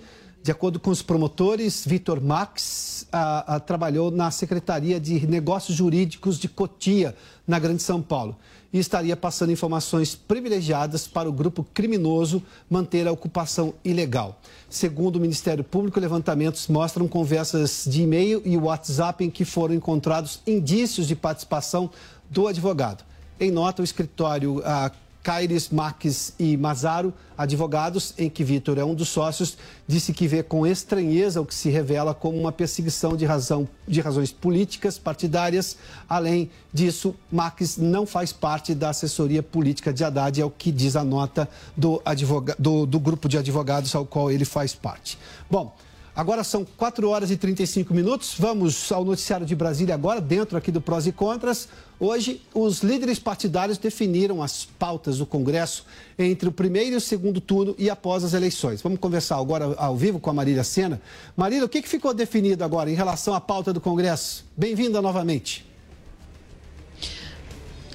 De acordo com os promotores, Vitor Max a, a, trabalhou na Secretaria de Negócios Jurídicos de Cotia, na Grande São Paulo, e estaria passando informações privilegiadas para o grupo criminoso manter a ocupação ilegal. Segundo o Ministério Público, levantamentos mostram conversas de e-mail e WhatsApp em que foram encontrados indícios de participação do advogado. Em nota, o escritório a, Caires Marques e Mazaro, advogados, em que Vitor é um dos sócios, disse que vê com estranheza o que se revela como uma perseguição de, razão, de razões políticas, partidárias. Além disso, Marques não faz parte da assessoria política de Haddad, é o que diz a nota do, advoga, do, do grupo de advogados ao qual ele faz parte. Bom, Agora são 4 horas e 35 minutos. Vamos ao noticiário de Brasília agora, dentro aqui do Prós e Contras. Hoje, os líderes partidários definiram as pautas do Congresso entre o primeiro e o segundo turno e após as eleições. Vamos conversar agora ao vivo com a Marília Sena. Marília, o que ficou definido agora em relação à pauta do Congresso? Bem-vinda novamente.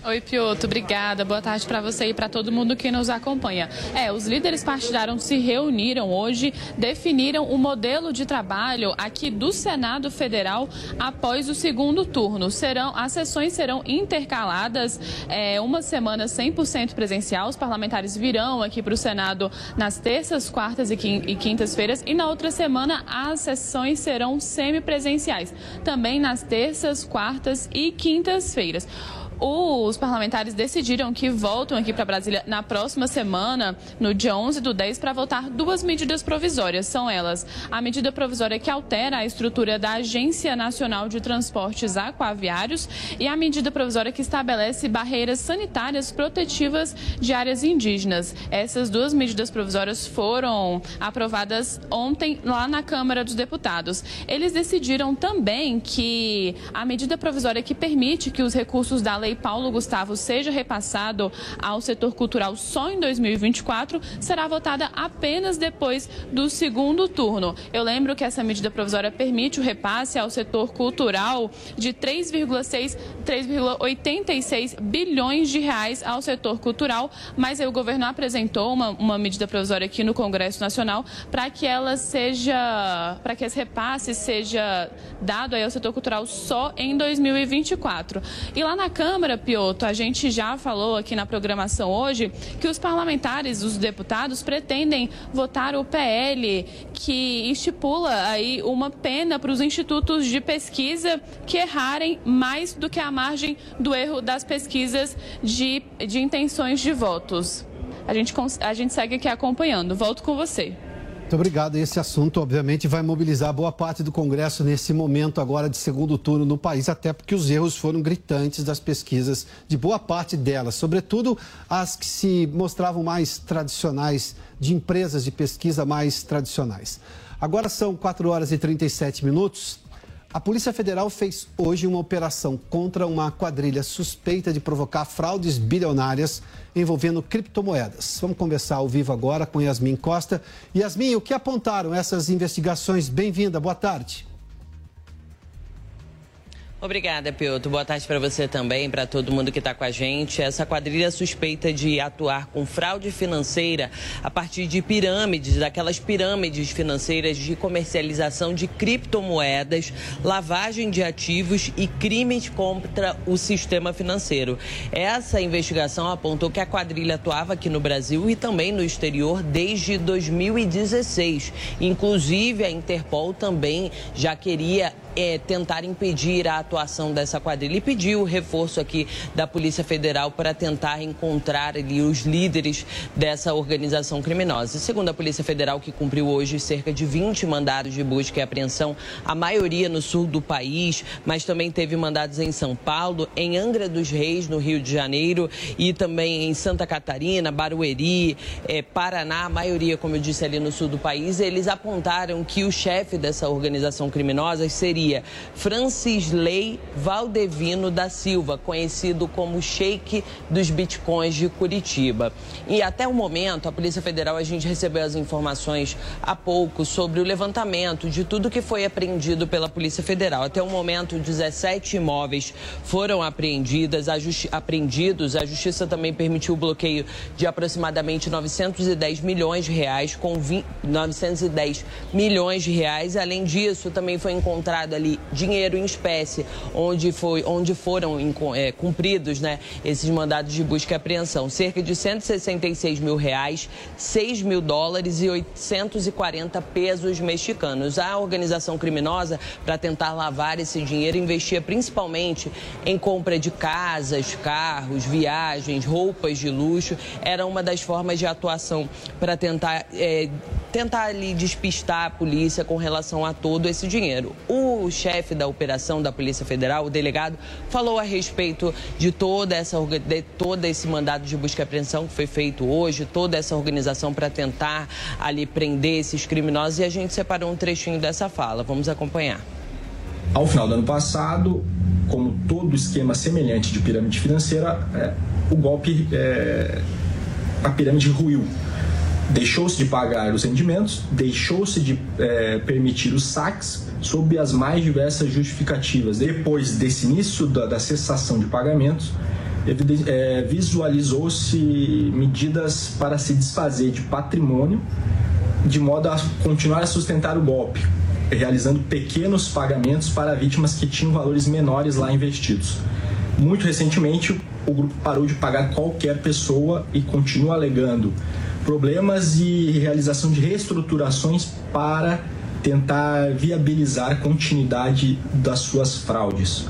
Oi, Pioto, obrigada. Boa tarde para você e para todo mundo que nos acompanha. É, os líderes partidários se reuniram hoje, definiram o modelo de trabalho aqui do Senado Federal após o segundo turno. Serão, as sessões serão intercaladas, é, uma semana 100% presencial. Os parlamentares virão aqui para o Senado nas terças, quartas e quintas-feiras e na outra semana as sessões serão semipresenciais, também nas terças, quartas e quintas-feiras os parlamentares decidiram que voltam aqui para Brasília na próxima semana, no dia 11 do 10, para votar duas medidas provisórias. São elas a medida provisória que altera a estrutura da Agência Nacional de Transportes Aquaviários e a medida provisória que estabelece barreiras sanitárias protetivas de áreas indígenas. Essas duas medidas provisórias foram aprovadas ontem lá na Câmara dos Deputados. Eles decidiram também que a medida provisória que permite que os recursos da lei Lei Paulo Gustavo seja repassado ao setor cultural só em 2024, será votada apenas depois do segundo turno. Eu lembro que essa medida provisória permite o repasse ao setor cultural de 3,6, 3,86 bilhões de reais ao setor cultural, mas aí o governo apresentou uma, uma medida provisória aqui no Congresso Nacional para que ela seja, para que esse repasse seja dado aí ao setor cultural só em 2024. E lá na Câmara Câmara, Pioto, a gente já falou aqui na programação hoje que os parlamentares, os deputados, pretendem votar o PL que estipula aí uma pena para os institutos de pesquisa que errarem mais do que a margem do erro das pesquisas de, de intenções de votos. A gente, a gente segue aqui acompanhando. Volto com você. Muito obrigado. Esse assunto, obviamente, vai mobilizar boa parte do Congresso nesse momento agora de segundo turno no país, até porque os erros foram gritantes das pesquisas, de boa parte delas, sobretudo as que se mostravam mais tradicionais, de empresas de pesquisa mais tradicionais. Agora são 4 horas e 37 minutos. A Polícia Federal fez hoje uma operação contra uma quadrilha suspeita de provocar fraudes bilionárias envolvendo criptomoedas. Vamos conversar ao vivo agora com Yasmin Costa. Yasmin, o que apontaram essas investigações? Bem-vinda, boa tarde. Obrigada, Piotr. Boa tarde para você também, para todo mundo que está com a gente. Essa quadrilha suspeita de atuar com fraude financeira a partir de pirâmides, daquelas pirâmides financeiras de comercialização de criptomoedas, lavagem de ativos e crimes contra o sistema financeiro. Essa investigação apontou que a quadrilha atuava aqui no Brasil e também no exterior desde 2016. Inclusive, a Interpol também já queria é, tentar impedir a atuação dessa quadrilha e pediu o reforço aqui da Polícia Federal para tentar encontrar ali os líderes dessa organização criminosa. Segundo a Polícia Federal, que cumpriu hoje cerca de 20 mandados de busca e apreensão, a maioria no sul do país, mas também teve mandados em São Paulo, em Angra dos Reis, no Rio de Janeiro, e também em Santa Catarina, Barueri, é, Paraná, a maioria, como eu disse, ali no sul do país. Eles apontaram que o chefe dessa organização criminosa seria seria Francisley Valdevino da Silva, conhecido como Sheik dos Bitcoins de Curitiba. E até o momento, a Polícia Federal, a gente recebeu as informações há pouco sobre o levantamento de tudo que foi apreendido pela Polícia Federal. Até o momento, 17 imóveis foram apreendidas, a apreendidos. A Justiça também permitiu o bloqueio de aproximadamente 910 milhões de reais, com 20, 910 milhões de reais. Além disso, também foi encontrado ali dinheiro em espécie, onde, foi, onde foram é, cumpridos né, esses mandados de busca e apreensão. Cerca de 166 mil reais, 6 mil dólares e 840 pesos mexicanos. A organização criminosa, para tentar lavar esse dinheiro, investia principalmente em compra de casas, carros, viagens, roupas de luxo. Era uma das formas de atuação para tentar, é, tentar ali despistar a polícia com relação a todo esse dinheiro. O o chefe da operação da Polícia Federal, o delegado, falou a respeito de toda essa de todo esse mandado de busca e apreensão que foi feito hoje, toda essa organização para tentar ali prender esses criminosos e a gente separou um trechinho dessa fala. Vamos acompanhar. Ao final do ano passado, como todo esquema semelhante de pirâmide financeira, é, o golpe, é, a pirâmide ruiu deixou-se de pagar os rendimentos, deixou-se de é, permitir os saques sob as mais diversas justificativas. Depois desse início da, da cessação de pagamentos, é, visualizou-se medidas para se desfazer de patrimônio, de modo a continuar a sustentar o golpe, realizando pequenos pagamentos para vítimas que tinham valores menores lá investidos. Muito recentemente, o grupo parou de pagar qualquer pessoa e continua alegando problemas e realização de reestruturações para tentar viabilizar a continuidade das suas fraudes.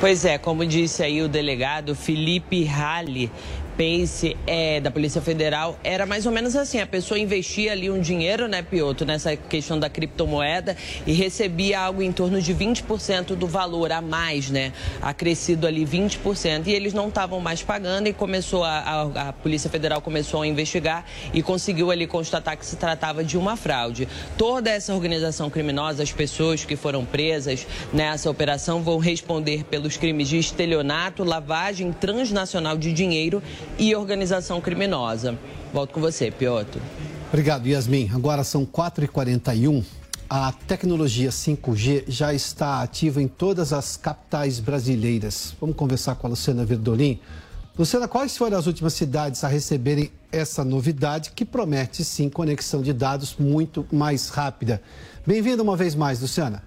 Pois é, como disse aí o delegado Felipe Halle, Pace é, da Polícia Federal era mais ou menos assim: a pessoa investia ali um dinheiro, né, Pioto, nessa questão da criptomoeda e recebia algo em torno de 20% do valor a mais, né? Acrescido ali 20%. E eles não estavam mais pagando e começou a, a, a Polícia Federal começou a investigar e conseguiu ali constatar que se tratava de uma fraude. Toda essa organização criminosa, as pessoas que foram presas nessa operação vão responder pelos crimes de estelionato, lavagem transnacional de dinheiro e organização criminosa. Volto com você, Piotr. Obrigado, Yasmin. Agora são 4h41. A tecnologia 5G já está ativa em todas as capitais brasileiras. Vamos conversar com a Luciana Verdolim. Luciana, quais foram as últimas cidades a receberem essa novidade que promete sim conexão de dados muito mais rápida? Bem-vinda uma vez mais, Luciana.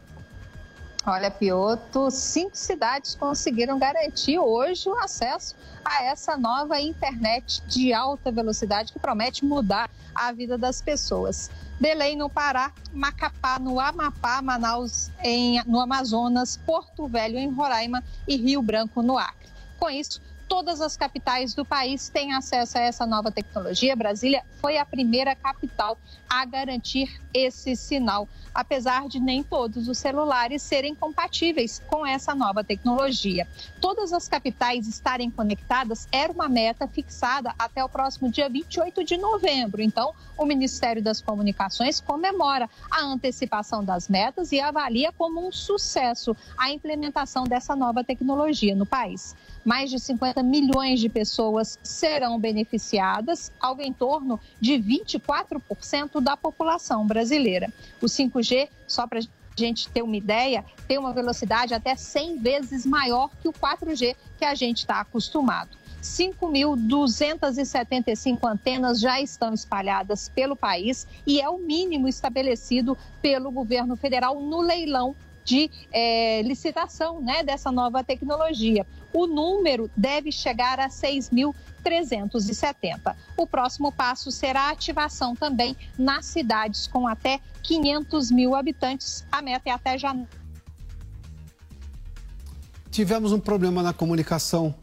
Olha, Pioto, cinco cidades conseguiram garantir hoje o acesso a essa nova internet de alta velocidade que promete mudar a vida das pessoas. Belém no Pará, Macapá no Amapá, Manaus em, no Amazonas, Porto Velho em Roraima e Rio Branco no Acre. Com isso, todas as capitais do país têm acesso a essa nova tecnologia. Brasília foi a primeira capital a garantir esse sinal, apesar de nem todos os celulares serem compatíveis com essa nova tecnologia. Todas as capitais estarem conectadas era uma meta fixada até o próximo dia 28 de novembro. Então, o Ministério das Comunicações comemora a antecipação das metas e avalia como um sucesso a implementação dessa nova tecnologia no país. Mais de 50 milhões de pessoas serão beneficiadas, algo em torno de 24% da população brasileira. O 5G, só para gente ter uma ideia, tem uma velocidade até 100 vezes maior que o 4G que a gente está acostumado. 5.275 antenas já estão espalhadas pelo país e é o mínimo estabelecido pelo governo federal no leilão de é, licitação né, dessa nova tecnologia. O número deve chegar a 6.370. O próximo passo será a ativação também nas cidades com até 500 mil habitantes. A meta é até janeiro. Tivemos um problema na comunicação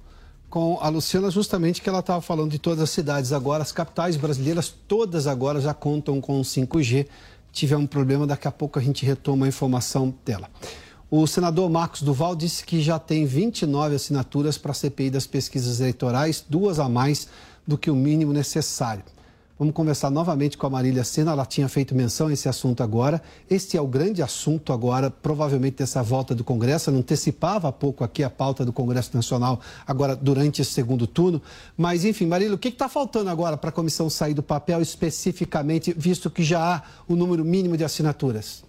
com a Luciana, justamente que ela estava falando de todas as cidades agora, as capitais brasileiras, todas agora já contam com 5G tiver um problema, daqui a pouco a gente retoma a informação dela. O senador Marcos Duval disse que já tem 29 assinaturas para a CPI das pesquisas eleitorais, duas a mais do que o mínimo necessário. Vamos conversar novamente com a Marília Sena, ela tinha feito menção a esse assunto agora. Este é o grande assunto agora, provavelmente dessa volta do Congresso. Eu antecipava há pouco aqui a pauta do Congresso Nacional, agora durante esse segundo turno. Mas, enfim, Marília, o que está faltando agora para a comissão sair do papel especificamente, visto que já há o número mínimo de assinaturas?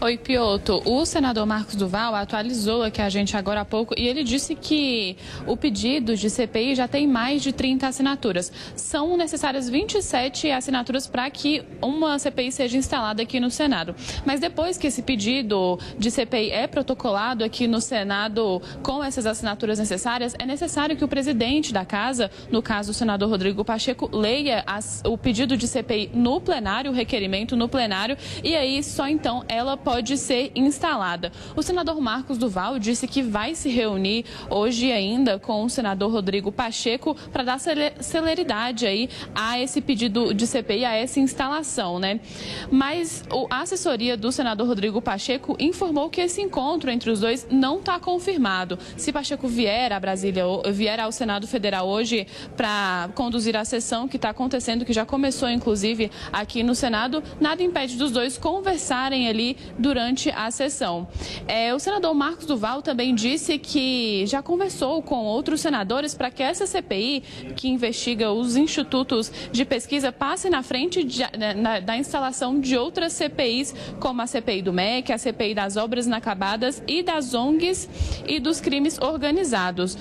Oi, Pioto. O senador Marcos Duval atualizou aqui a gente agora há pouco e ele disse que o pedido de CPI já tem mais de 30 assinaturas. São necessárias 27 assinaturas para que uma CPI seja instalada aqui no Senado. Mas depois que esse pedido de CPI é protocolado aqui no Senado com essas assinaturas necessárias, é necessário que o presidente da casa, no caso o senador Rodrigo Pacheco, leia as, o pedido de CPI no plenário, o requerimento no plenário, e aí só então ela pode ser instalada. O senador Marcos Duval disse que vai se reunir hoje ainda com o senador Rodrigo Pacheco para dar celeridade aí a esse pedido de CPI, a essa instalação, né? Mas a assessoria do senador Rodrigo Pacheco informou que esse encontro entre os dois não está confirmado. Se Pacheco vier a Brasília, vier ao Senado Federal hoje para conduzir a sessão que está acontecendo, que já começou inclusive aqui no Senado, nada impede dos dois conversarem ali durante a sessão. É, o senador Marcos Duval também disse que já conversou com outros senadores para que essa CPI, que investiga os institutos de pesquisa, passe na frente de, né, na, da instalação de outras CPIs, como a CPI do MEC, a CPI das obras inacabadas e das ONGs e dos crimes organizados.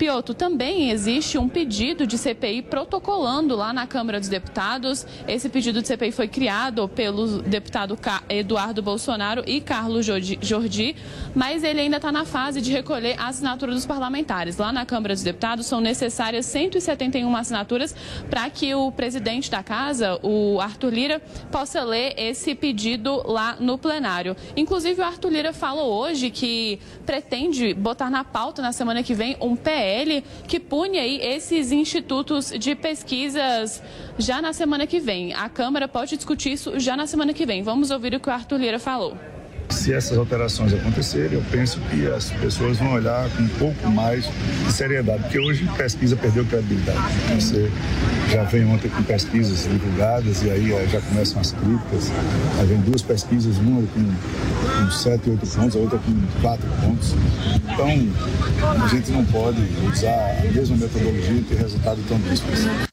Pioto, também existe um pedido de CPI protocolando lá na Câmara dos Deputados. Esse pedido de CPI foi criado pelo deputado Eduardo Bolsonaro e Carlos Jordi, mas ele ainda está na fase de recolher a assinatura dos parlamentares. Lá na Câmara dos Deputados são necessárias 171 assinaturas para que o presidente da casa, o Arthur Lira, possa ler esse pedido lá no plenário. Inclusive, o Arthur Lira falou hoje que pretende botar na pauta na semana que vem um PL PL que pune aí esses institutos de pesquisas já na semana que vem. A Câmara pode discutir isso já na semana que vem. Vamos ouvir o que o Arthur Lira falou. Se essas alterações acontecerem, eu penso que as pessoas vão olhar com um pouco mais de seriedade, porque hoje pesquisa perdeu credibilidade. Você já vem ontem com pesquisas divulgadas e aí já começam as críticas. Aí vem duas pesquisas, uma com, com sete, oito pontos, a outra com quatro pontos. Então, a gente não pode usar a mesma metodologia e ter resultado tão díspares.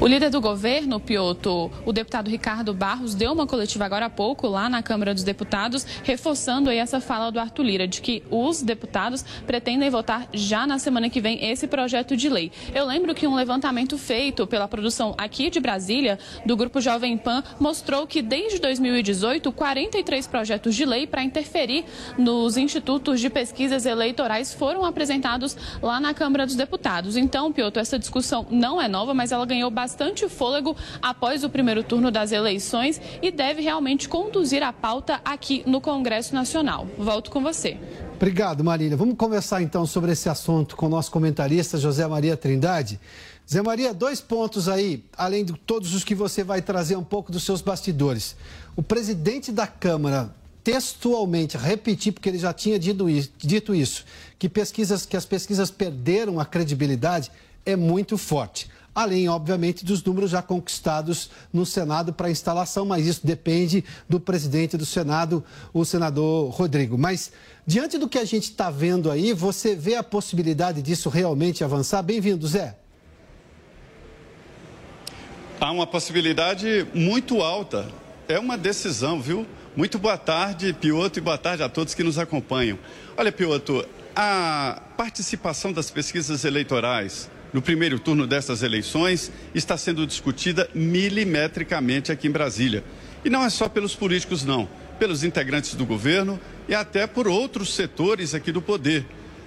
O líder do governo, Pioto, o deputado Ricardo Barros, deu uma coletiva agora há pouco lá na Câmara dos Deputados, reforçando aí essa fala do Arthur Lira, de que os deputados pretendem votar já na semana que vem esse projeto de lei. Eu lembro que um levantamento feito pela produção aqui de Brasília, do Grupo Jovem Pan, mostrou que desde 2018, 43 projetos de lei para interferir nos institutos de pesquisas eleitorais foram apresentados lá na Câmara dos Deputados. Então, Pioto, essa discussão não é nova, mas ela ganhou bastante bastante fôlego após o primeiro turno das eleições e deve realmente conduzir a pauta aqui no Congresso Nacional. Volto com você. Obrigado, Marília. Vamos conversar então sobre esse assunto com o nosso comentarista José Maria Trindade. Zé Maria, dois pontos aí, além de todos os que você vai trazer um pouco dos seus bastidores. O presidente da Câmara textualmente repetir, porque ele já tinha dito isso, que pesquisas, que as pesquisas perderam a credibilidade, é muito forte. Além, obviamente, dos números já conquistados no Senado para instalação, mas isso depende do presidente do Senado, o senador Rodrigo. Mas, diante do que a gente está vendo aí, você vê a possibilidade disso realmente avançar? Bem-vindo, Zé. Há uma possibilidade muito alta. É uma decisão, viu? Muito boa tarde, Pioto, e boa tarde a todos que nos acompanham. Olha, Pioto, a participação das pesquisas eleitorais no primeiro turno dessas eleições está sendo discutida milimetricamente aqui em Brasília. E não é só pelos políticos, não. Pelos integrantes do governo e até por outros setores aqui do poder.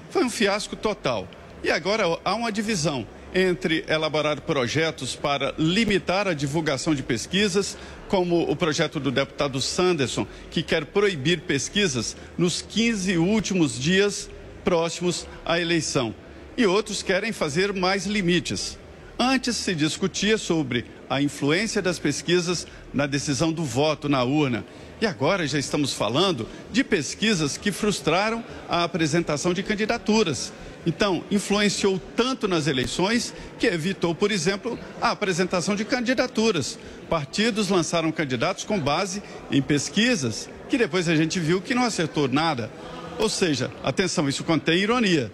Foi um fiasco total. E agora há uma divisão entre elaborar projetos para limitar a divulgação de pesquisas, como o projeto do deputado Sanderson, que quer proibir pesquisas nos 15 últimos dias próximos à eleição. E outros querem fazer mais limites. Antes se discutia sobre a influência das pesquisas na decisão do voto na urna. E agora já estamos falando de pesquisas que frustraram a apresentação de candidaturas então, influenciou tanto nas eleições que evitou, por exemplo, a apresentação de candidaturas. Partidos lançaram candidatos com base em pesquisas que depois a gente viu que não acertou nada. Ou seja, atenção, isso contém ironia.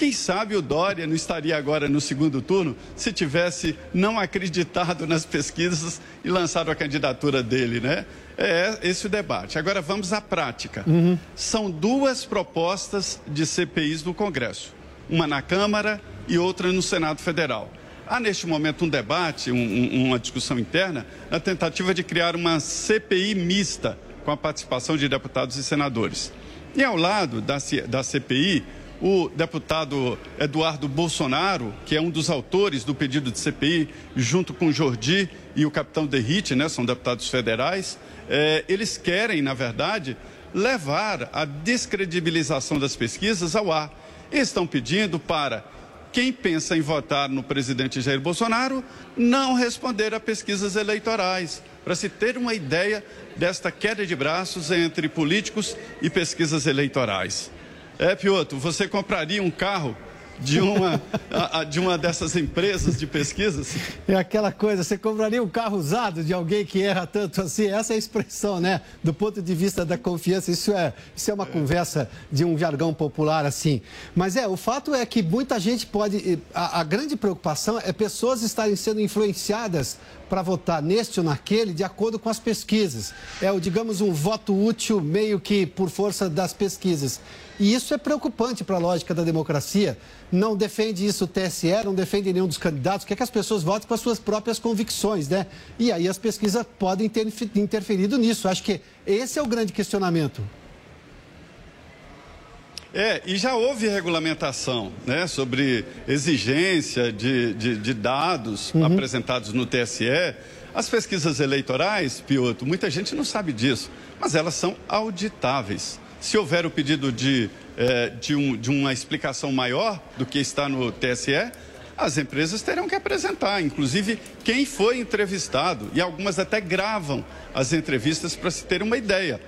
Quem sabe o Dória não estaria agora no segundo turno se tivesse não acreditado nas pesquisas e lançado a candidatura dele, né? É esse o debate. Agora vamos à prática. Uhum. São duas propostas de CPIs no Congresso uma na Câmara e outra no Senado Federal. Há neste momento um debate, um, uma discussão interna, na tentativa de criar uma CPI mista com a participação de deputados e senadores. E ao lado da, da CPI, o deputado Eduardo Bolsonaro, que é um dos autores do pedido de CPI, junto com Jordi e o capitão Derrite, né, são deputados federais, é, eles querem, na verdade, levar a descredibilização das pesquisas ao ar estão pedindo para quem pensa em votar no presidente Jair Bolsonaro não responder a pesquisas eleitorais, para se ter uma ideia desta queda de braços entre políticos e pesquisas eleitorais. É, Piotr, você compraria um carro de uma, (laughs) de uma dessas empresas de pesquisas? É aquela coisa, você compraria um carro usado de alguém que erra tanto assim? Essa é a expressão, né? Do ponto de vista da confiança, isso é, isso é uma é. conversa de um jargão popular assim. Mas é, o fato é que muita gente pode. A, a grande preocupação é pessoas estarem sendo influenciadas para votar neste ou naquele de acordo com as pesquisas. É, digamos, um voto útil meio que por força das pesquisas. E isso é preocupante para a lógica da democracia. Não defende isso o TSE, não defende nenhum dos candidatos, quer que as pessoas votem com as suas próprias convicções, né? E aí as pesquisas podem ter interferido nisso. Acho que esse é o grande questionamento. É, e já houve regulamentação né, sobre exigência de, de, de dados uhum. apresentados no TSE. As pesquisas eleitorais, Pioto, muita gente não sabe disso, mas elas são auditáveis. Se houver o pedido de, eh, de, um, de uma explicação maior do que está no TSE, as empresas terão que apresentar, inclusive quem foi entrevistado, e algumas até gravam as entrevistas para se ter uma ideia.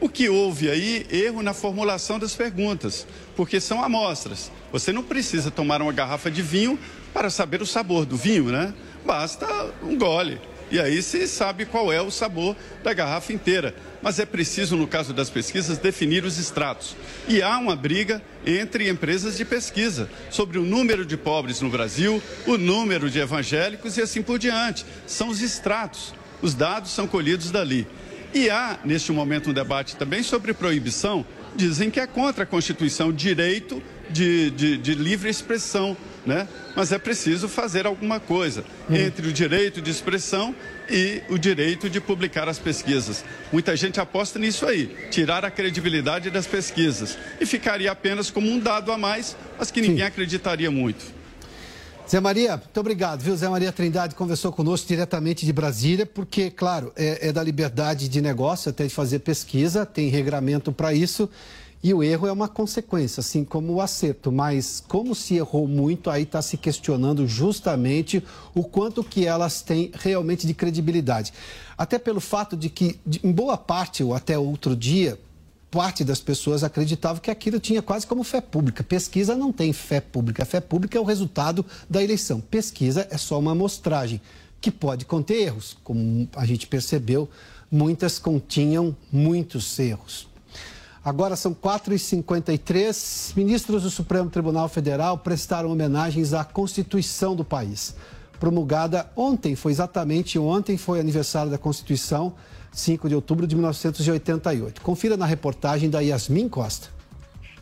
O que houve aí, erro na formulação das perguntas, porque são amostras. Você não precisa tomar uma garrafa de vinho para saber o sabor do vinho, né? Basta um gole. E aí se sabe qual é o sabor da garrafa inteira. Mas é preciso, no caso das pesquisas, definir os estratos. E há uma briga entre empresas de pesquisa sobre o número de pobres no Brasil, o número de evangélicos e assim por diante. São os estratos. Os dados são colhidos dali. E há, neste momento, um debate também sobre proibição. Dizem que é contra a Constituição direito de, de, de livre expressão, né? Mas é preciso fazer alguma coisa hum. entre o direito de expressão e o direito de publicar as pesquisas. Muita gente aposta nisso aí, tirar a credibilidade das pesquisas. E ficaria apenas como um dado a mais, mas que ninguém Sim. acreditaria muito. Zé Maria, muito obrigado, viu? Zé Maria Trindade conversou conosco diretamente de Brasília, porque, claro, é, é da liberdade de negócio até de fazer pesquisa, tem regramento para isso, e o erro é uma consequência, assim como o acerto. Mas como se errou muito, aí está se questionando justamente o quanto que elas têm realmente de credibilidade. Até pelo fato de que, de, em boa parte, ou até outro dia, parte das pessoas acreditava que aquilo tinha quase como fé pública. Pesquisa não tem fé pública. Fé pública é o resultado da eleição. Pesquisa é só uma amostragem que pode conter erros. Como a gente percebeu, muitas continham muitos erros. Agora são 4h53. Ministros do Supremo Tribunal Federal prestaram homenagens à Constituição do país. Promulgada ontem, foi exatamente ontem, foi aniversário da Constituição. 5 de outubro de 1988. Confira na reportagem da Yasmin Costa.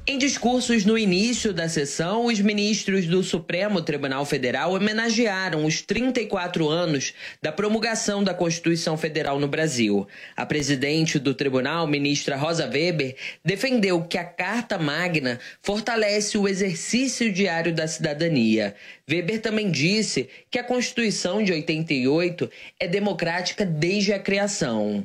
Em discursos no início da sessão, os ministros do Supremo Tribunal Federal homenagearam os 34 anos da promulgação da Constituição Federal no Brasil. A presidente do tribunal, ministra Rosa Weber, defendeu que a Carta Magna fortalece o exercício diário da cidadania. Weber também disse que a Constituição de 88 é democrática desde a criação.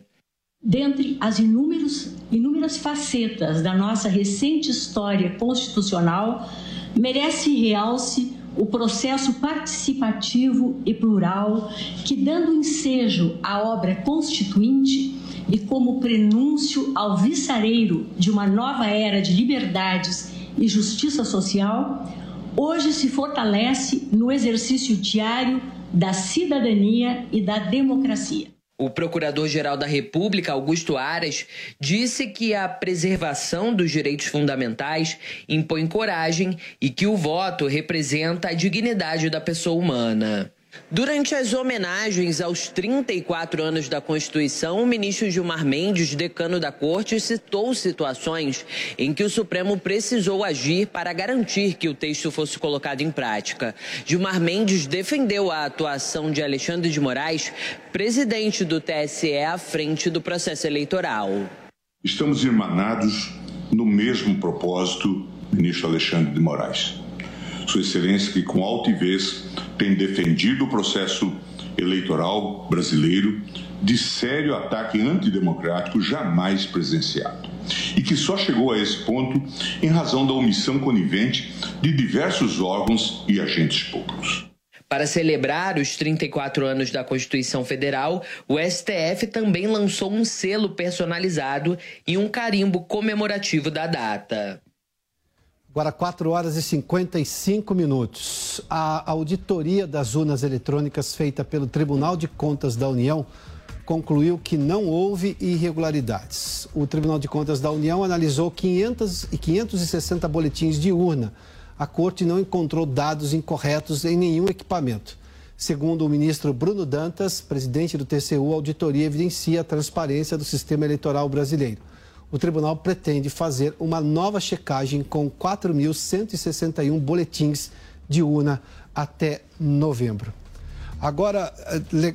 Dentre as inúmeras, inúmeras facetas da nossa recente história constitucional, merece realce o processo participativo e plural que, dando ensejo à obra constituinte e como prenúncio ao viçareiro de uma nova era de liberdades e justiça social, hoje se fortalece no exercício diário da cidadania e da democracia. O Procurador-Geral da República, Augusto Aras, disse que a preservação dos direitos fundamentais impõe coragem e que o voto representa a dignidade da pessoa humana. Durante as homenagens aos 34 anos da Constituição, o ministro Gilmar Mendes, decano da Corte, citou situações em que o Supremo precisou agir para garantir que o texto fosse colocado em prática. Gilmar Mendes defendeu a atuação de Alexandre de Moraes, presidente do TSE, à frente do processo eleitoral. Estamos irmanados no mesmo propósito, ministro Alexandre de Moraes sua Excelência, que com altivez tem defendido o processo eleitoral brasileiro de sério ataque antidemocrático jamais presenciado. E que só chegou a esse ponto em razão da omissão conivente de diversos órgãos e agentes públicos. Para celebrar os 34 anos da Constituição Federal, o STF também lançou um selo personalizado e um carimbo comemorativo da data. Agora, 4 horas e 55 minutos. A auditoria das urnas eletrônicas feita pelo Tribunal de Contas da União concluiu que não houve irregularidades. O Tribunal de Contas da União analisou 500 e 560 boletins de urna. A corte não encontrou dados incorretos em nenhum equipamento. Segundo o ministro Bruno Dantas, presidente do TCU, a auditoria evidencia a transparência do sistema eleitoral brasileiro o tribunal pretende fazer uma nova checagem com 4.161 boletins de urna até novembro. Agora,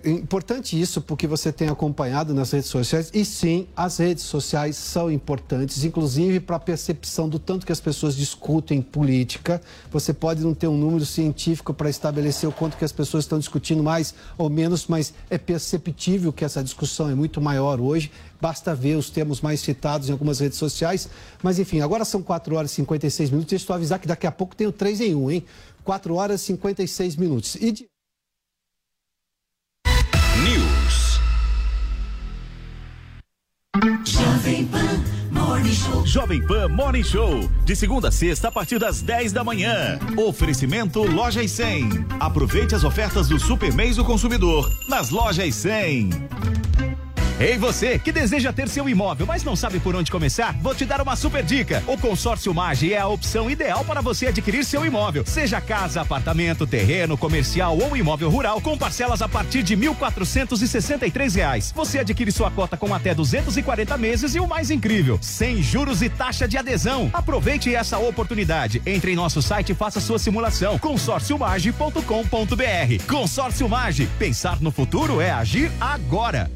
é importante isso porque você tem acompanhado nas redes sociais e sim, as redes sociais são importantes, inclusive para a percepção do tanto que as pessoas discutem política. Você pode não ter um número científico para estabelecer o quanto que as pessoas estão discutindo mais ou menos, mas é perceptível que essa discussão é muito maior hoje. Basta ver os termos mais citados em algumas redes sociais. Mas enfim, agora são 4 horas e 56 minutos. Deixa eu avisar que daqui a pouco tem o 3 em 1, hein? 4 horas e 56 minutos. E de... News. Jovem Pan Morning Show. Jovem Pan Morning Show. De segunda a sexta, a partir das 10 da manhã. Oferecimento Loja e 100. Aproveite as ofertas do Super Mês do Consumidor nas Lojas 100. Ei você que deseja ter seu imóvel, mas não sabe por onde começar? Vou te dar uma super dica. O Consórcio Mage é a opção ideal para você adquirir seu imóvel, seja casa, apartamento, terreno, comercial ou imóvel rural, com parcelas a partir de 1.463 reais. Você adquire sua cota com até 240 meses e o mais incrível, sem juros e taxa de adesão. Aproveite essa oportunidade. Entre em nosso site e faça sua simulação. consórciomage.com.br. Consórcio Mage. Pensar no futuro é agir agora.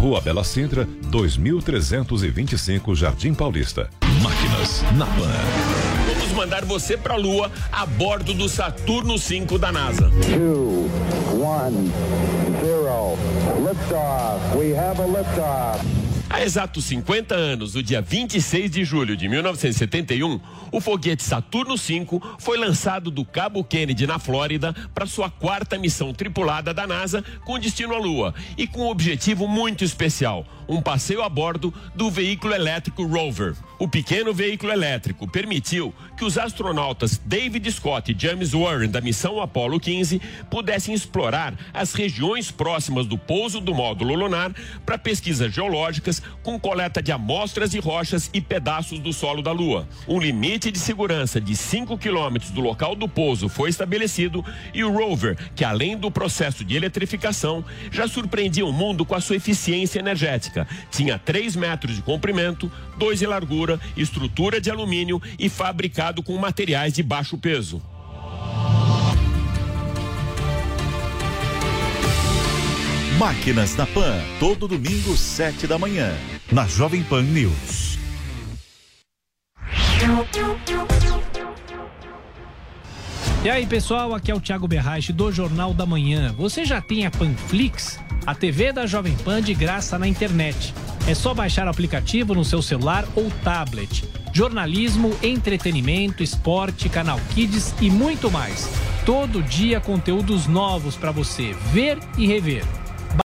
Rua Bela Sintra, 2325 Jardim Paulista. Máquinas na Pan. Vamos mandar você pra Lua a bordo do Saturno 5 da NASA. Two, one, zero. Liftoff. We have a liftoff. Exatos 50 anos, no dia 26 de julho de 1971, o foguete Saturno V foi lançado do Cabo Kennedy, na Flórida, para sua quarta missão tripulada da NASA com destino à Lua e com um objetivo muito especial: um passeio a bordo do veículo elétrico Rover. O pequeno veículo elétrico permitiu que os astronautas David Scott e James Warren da missão Apollo 15 pudessem explorar as regiões próximas do pouso do módulo lunar para pesquisas geológicas com coleta de amostras de rochas e pedaços do solo da Lua. Um limite de segurança de 5 quilômetros do local do pouso foi estabelecido e o rover, que além do processo de eletrificação, já surpreendia o mundo com a sua eficiência energética. Tinha 3 metros de comprimento, 2 de largura, estrutura de alumínio e fabricado com materiais de baixo peso. Máquinas na Pan, todo domingo, sete da manhã, na Jovem Pan News. E aí, pessoal, aqui é o Thiago Berrache do Jornal da Manhã. Você já tem a Panflix? A TV da Jovem Pan de graça na internet. É só baixar o aplicativo no seu celular ou tablet. Jornalismo, entretenimento, esporte, canal Kids e muito mais. Todo dia conteúdos novos para você ver e rever.